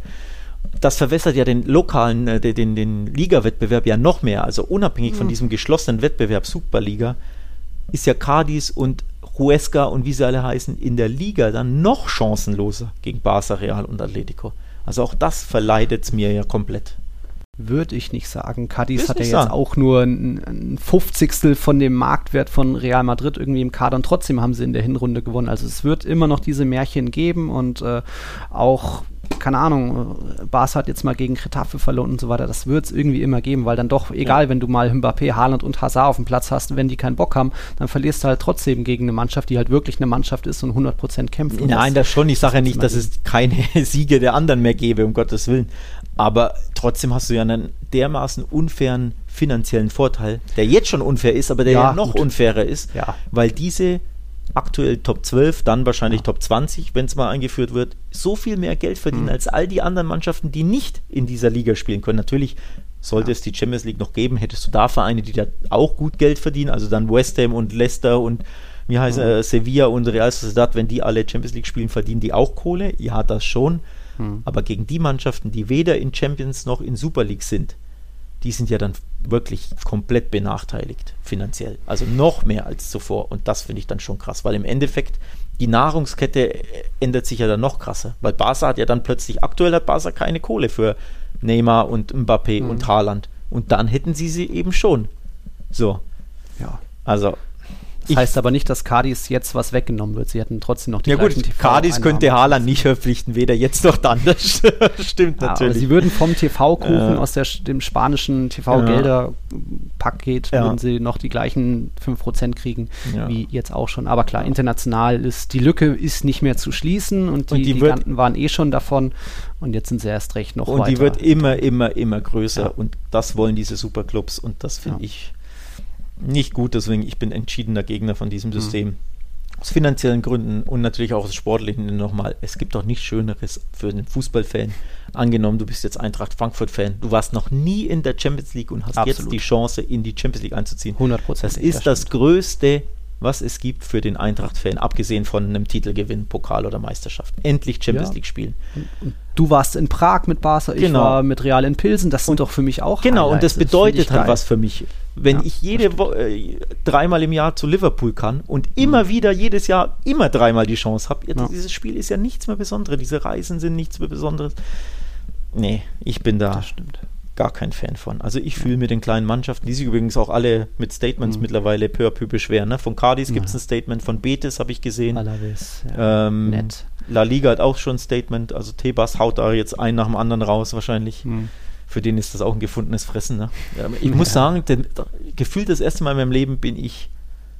das verwässert ja den lokalen, äh, den, den Liga-Wettbewerb ja noch mehr. Also unabhängig mhm. von diesem geschlossenen Wettbewerb Superliga ist ja Cadiz und Huesca und wie sie alle heißen in der Liga dann noch chancenloser gegen Barca, Real und Atletico. Also auch das verleidet es mir ja komplett. Würde ich nicht sagen. Cadiz hat ja jetzt sagen. auch nur ein, ein Fünfzigstel von dem Marktwert von Real Madrid irgendwie im Kader und trotzdem haben sie in der Hinrunde gewonnen. Also es wird immer noch diese Märchen geben und äh, auch keine Ahnung, Barca hat jetzt mal gegen Getafe verloren und so weiter. Das wird es irgendwie immer geben, weil dann doch, egal, ja. wenn du mal Mbappé, Haaland und Hazard auf dem Platz hast, wenn die keinen Bock haben, dann verlierst du halt trotzdem gegen eine Mannschaft, die halt wirklich eine Mannschaft ist und 100% kämpft. Nein, das, das schon. Ich sage ja nicht, dass es keine Siege der anderen mehr gäbe, um Gottes Willen. Aber trotzdem hast du ja einen dermaßen unfairen finanziellen Vorteil, der jetzt schon unfair ist, aber der ja, ja noch gut. unfairer ist, ja. weil diese aktuell Top 12, dann wahrscheinlich ja. Top 20, wenn es mal eingeführt wird, so viel mehr Geld verdienen mhm. als all die anderen Mannschaften, die nicht in dieser Liga spielen können. Natürlich sollte ja. es die Champions League noch geben, hättest du da Vereine, die da auch gut Geld verdienen, also dann West Ham und Leicester und wie heißt mhm. äh, Sevilla und Real Sociedad, wenn die alle Champions League spielen, verdienen die auch Kohle. Ja, das schon. Mhm. Aber gegen die Mannschaften, die weder in Champions noch in Super League sind, die sind ja dann wirklich komplett benachteiligt finanziell. Also noch mehr als zuvor. Und das finde ich dann schon krass, weil im Endeffekt die Nahrungskette ändert sich ja dann noch krasser. Weil Barca hat ja dann plötzlich, aktuell hat Barca keine Kohle für Neymar und Mbappé mhm. und Haaland. Und dann hätten sie sie eben schon. So. Ja. Also, Das Ich- heißt aber nicht, dass Cardis jetzt was weggenommen wird. Sie hätten trotzdem noch die ja gut, Cardis könnte. Haaland nicht verpflichten, weder jetzt noch dann. Das stimmt Ja, natürlich. sie würden vom TV-Kuchen Ja. aus der, dem spanischen TV-Gelder-Paket Ja. würden sie noch die gleichen 5% kriegen, Ja. wie jetzt auch schon. Aber klar, international ist die Lücke ist nicht mehr zu schließen und die, Und die Giganten waren eh schon davon und jetzt sind sie erst recht noch und weiter. die wird immer, immer, immer größer. Und das wollen diese Superclubs. Und das finde ich nicht gut. Deswegen, ich bin entschiedener Gegner von Mhm. diesem System. Aus finanziellen Gründen und natürlich auch aus sportlichen nochmal. Es gibt doch nichts Schöneres für einen Fußballfan. Angenommen, du bist jetzt Eintracht Frankfurt-Fan. Du warst noch nie in der Champions League und hast jetzt Absolut. die Chance, in die Champions League einzuziehen. 100%. Das ist das Größte, was es gibt für den Eintracht-Fan, abgesehen von einem Titelgewinn, Pokal oder Meisterschaft. Endlich Champions Ja. League spielen. Du warst in Prag mit Barca, ich Genau. war mit Real in Pilsen. Das sind Und- doch für mich auch Genau, und Highlights. das bedeutet ich halt was für mich. Wenn Ja, ich jede Woche äh, dreimal im Jahr zu Liverpool kann und immer wieder jedes Jahr immer dreimal die Chance habe, Mhm. Ja. dieses Spiel ist ja nichts mehr Besonderes. Diese Reisen sind nichts mehr Besonderes. Nee, ich bin da Das stimmt. Gar kein Fan von. Also ich fühle mit den kleinen Mannschaften, die sich übrigens auch alle mit Statements Mhm. mittlerweile peu à peu beschweren. Ne? Von Cardis gibt es ein Statement, von Betis habe ich gesehen. Alaves, ja. Ähm, Nett. La Liga hat auch schon ein Statement, also Tebas haut da jetzt einen nach dem anderen raus wahrscheinlich. Hm. Für den ist das auch ein gefundenes Fressen. Ne? Ja, ich muss Ja. sagen, denn, gefühlt das erste Mal in meinem Leben bin ich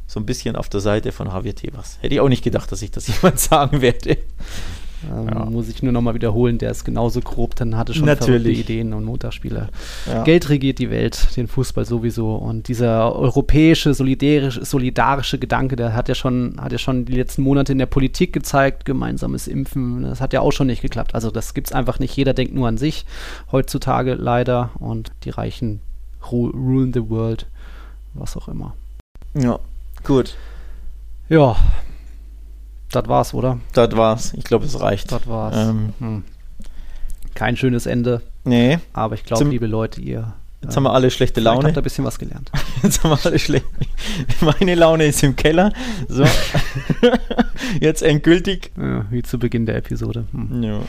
so ein bisschen auf der Seite von Javier Tebas. Hätte ich auch nicht gedacht, dass ich das jemand sagen werde. Ähm, Ja. Muss ich nur nochmal wiederholen, der ist genauso grob, dann hatte schon Natürlich. Ideen und Montagsspiele. Ja. Geld regiert die Welt, den Fußball sowieso. Und dieser europäische, solidarische, solidarische Gedanke, der hat ja schon, hat ja schon die letzten Monate in der Politik gezeigt, gemeinsames Impfen, das hat ja auch schon nicht geklappt. Also das gibt's einfach nicht. Jeder denkt nur an sich heutzutage leider und die Reichen ru rulen the world, was auch immer. ja, gut. Ja, das war's, oder? Das war's. Ich glaube, es reicht. Das war's. Ähm, Hm. Kein schönes Ende, nee, aber ich glaube, liebe Leute, ihr jetzt haben wir alle schlechte habt Laune. ihr ein bisschen was gelernt. Jetzt haben wir alle schlecht. Meine Laune ist im Keller. So. Jetzt endgültig. Ja, wie zu Beginn der Episode. Hm. Ja.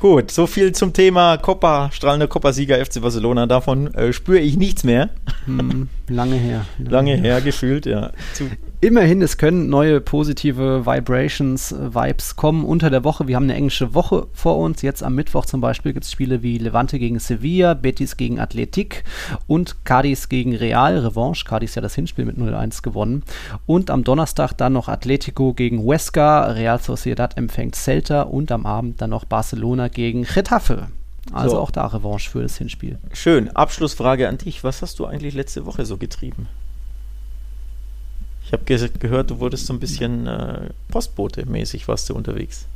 Gut, so viel zum Thema Copa, strahlender Copa-Sieger FC Barcelona. Davon äh, spüre ich nichts mehr. Hm, lange her. Lange her gefühlt, ja. Zu, Immerhin, es können neue positive Vibrations, äh, Vibes kommen unter der Woche. Wir haben eine englische Woche vor uns. Jetzt am Mittwoch zum Beispiel gibt es Spiele wie Levante gegen Sevilla, Betis gegen Athletic und Cadiz gegen Real. Revanche. Cadiz ja das Hinspiel mit 0-1 gewonnen. Und am Donnerstag dann noch Atletico gegen Huesca, Real Sociedad empfängt Celta und am Abend dann noch Barcelona gegen Getafe. Also So. auch da Revanche für das Hinspiel. schön. Abschlussfrage an dich. Was hast du eigentlich letzte Woche so getrieben? Ich habe ge gehört, du wurdest so ein bisschen äh, Postbote-mäßig warst du unterwegs.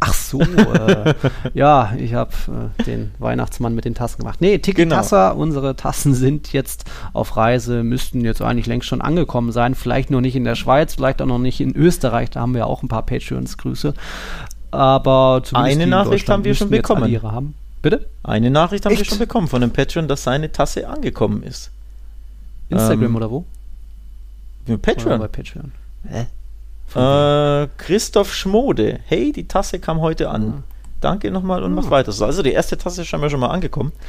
Ach so, äh, ja, ich habe äh, den Weihnachtsmann mit den Tassen gemacht. Nee, Tiki-Tassa, unsere Tassen sind jetzt auf Reise, müssten jetzt eigentlich längst schon angekommen sein. Vielleicht noch nicht in der Schweiz, vielleicht auch noch nicht in Österreich, da haben wir auch ein paar Patreons-Grüße. Aber zumindest Eine Nachricht haben wir schon bekommen. haben. Bitte? Eine Nachricht haben wir Echt? schon bekommen von einem Patreon, dass seine Tasse angekommen ist. Instagram Ähm, oder wo? Mit Oder Patreon. bei Patreon. Äh, Christoph Schmode. Hey, die Tasse kam heute an. Ah. Danke nochmal und Ah. mach weiter so. Also die erste Tasse ist scheinbar schon mal angekommen.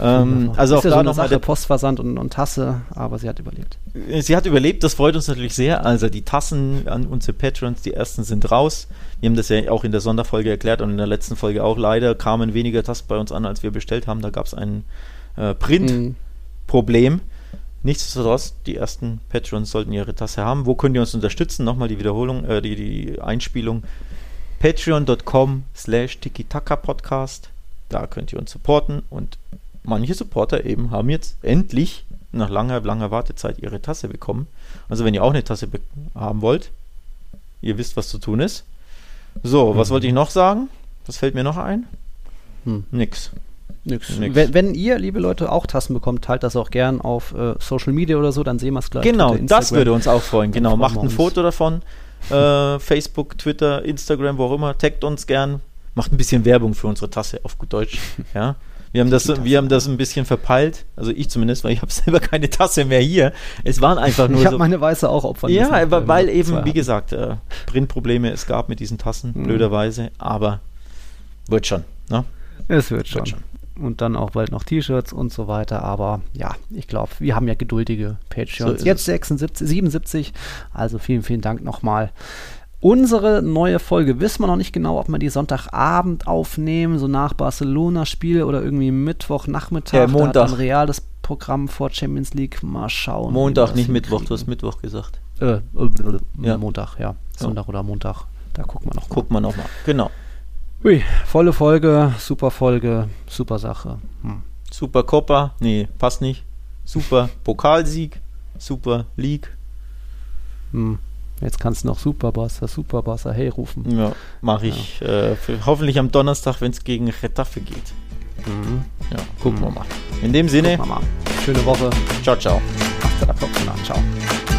Ähm, also ist auch ja da so nochmal, Sache, Postversand und, und Tasse, aber sie hat überlebt. sie hat überlebt, das freut uns natürlich sehr. Also die Tassen an unsere Patrons, die ersten sind raus. Wir haben das ja auch in der Sonderfolge erklärt und in der letzten Folge auch. Leider kamen weniger Tassen bei uns an, als wir bestellt haben. Da gab es ein äh, Print-Problem. Mhm. Nichtsdestotrotz, die ersten Patrons sollten ihre Tasse haben. Wo könnt ihr uns unterstützen? Nochmal die Wiederholung, äh, die, die Einspielung. Patreon.com slash Podcast. Da könnt ihr uns supporten und manche Supporter eben haben jetzt endlich nach langer, langer Wartezeit ihre Tasse bekommen. Also wenn ihr auch eine Tasse be- haben wollt, ihr wisst, was zu tun ist. So, was Mhm. wollte ich noch sagen? Was fällt mir noch ein? Hm. Nix. Nix. Nix. Wenn, wenn ihr, liebe Leute, auch Tassen bekommt, teilt das auch gern auf äh, Social Media oder so, dann sehen wir es gleich. Genau, Twitter, das würde uns auch freuen. Genau, macht ein. Foto davon. Äh, Facebook, Twitter, Instagram, wo auch immer. Taggt uns gern. Macht ein bisschen Werbung für unsere Tasse auf gut Deutsch. Ja. Wir haben, das, wir haben das ein bisschen verpeilt. Also ich zumindest, weil ich habe selber keine Tasse mehr hier. Es waren einfach nur Ich habe so. meine weiße auch opfern Ja, müssen, weil zwei eben, wie gesagt, äh, Printprobleme es gab mit diesen Tassen, Mhm. blöderweise. Aber wird schon. Ne? Es wird schon. schon. Und dann auch bald noch T-Shirts und so weiter. Aber ja, ich glaube, wir haben ja geduldige Patreons. So Jetzt 76, 77. Also vielen, vielen Dank nochmal. Unsere neue Folge wissen wir noch nicht genau, ob wir die Sonntagabend aufnehmen, so nach Barcelona-Spiel oder irgendwie Mittwochnachmittag. Ja, Da Montag. hat dann Real das Programm vor Champions League. Mal schauen. wir Montag, nicht Mittwoch, du hast Mittwoch gesagt. Äh, äh, Ja. Montag, ja. Sonntag oder Montag. Da gucken wir noch. mal. Guck mal nochmal. Genau. Hui, volle Folge, super Folge, super Sache. Hm. Super Copa, nee, passt nicht. Super Pokalsieg, Super League. Hm. Jetzt kannst du noch Super Barca, Super Barca, hey rufen. Ja, mache ich äh, für, hoffentlich am Donnerstag, wenn es gegen Retafe geht. Mhm. Ja, gucken Mhm. wir mal. In dem Sinne. Schöne Woche. ciao, ciao. Hasta la próxima. Ciao.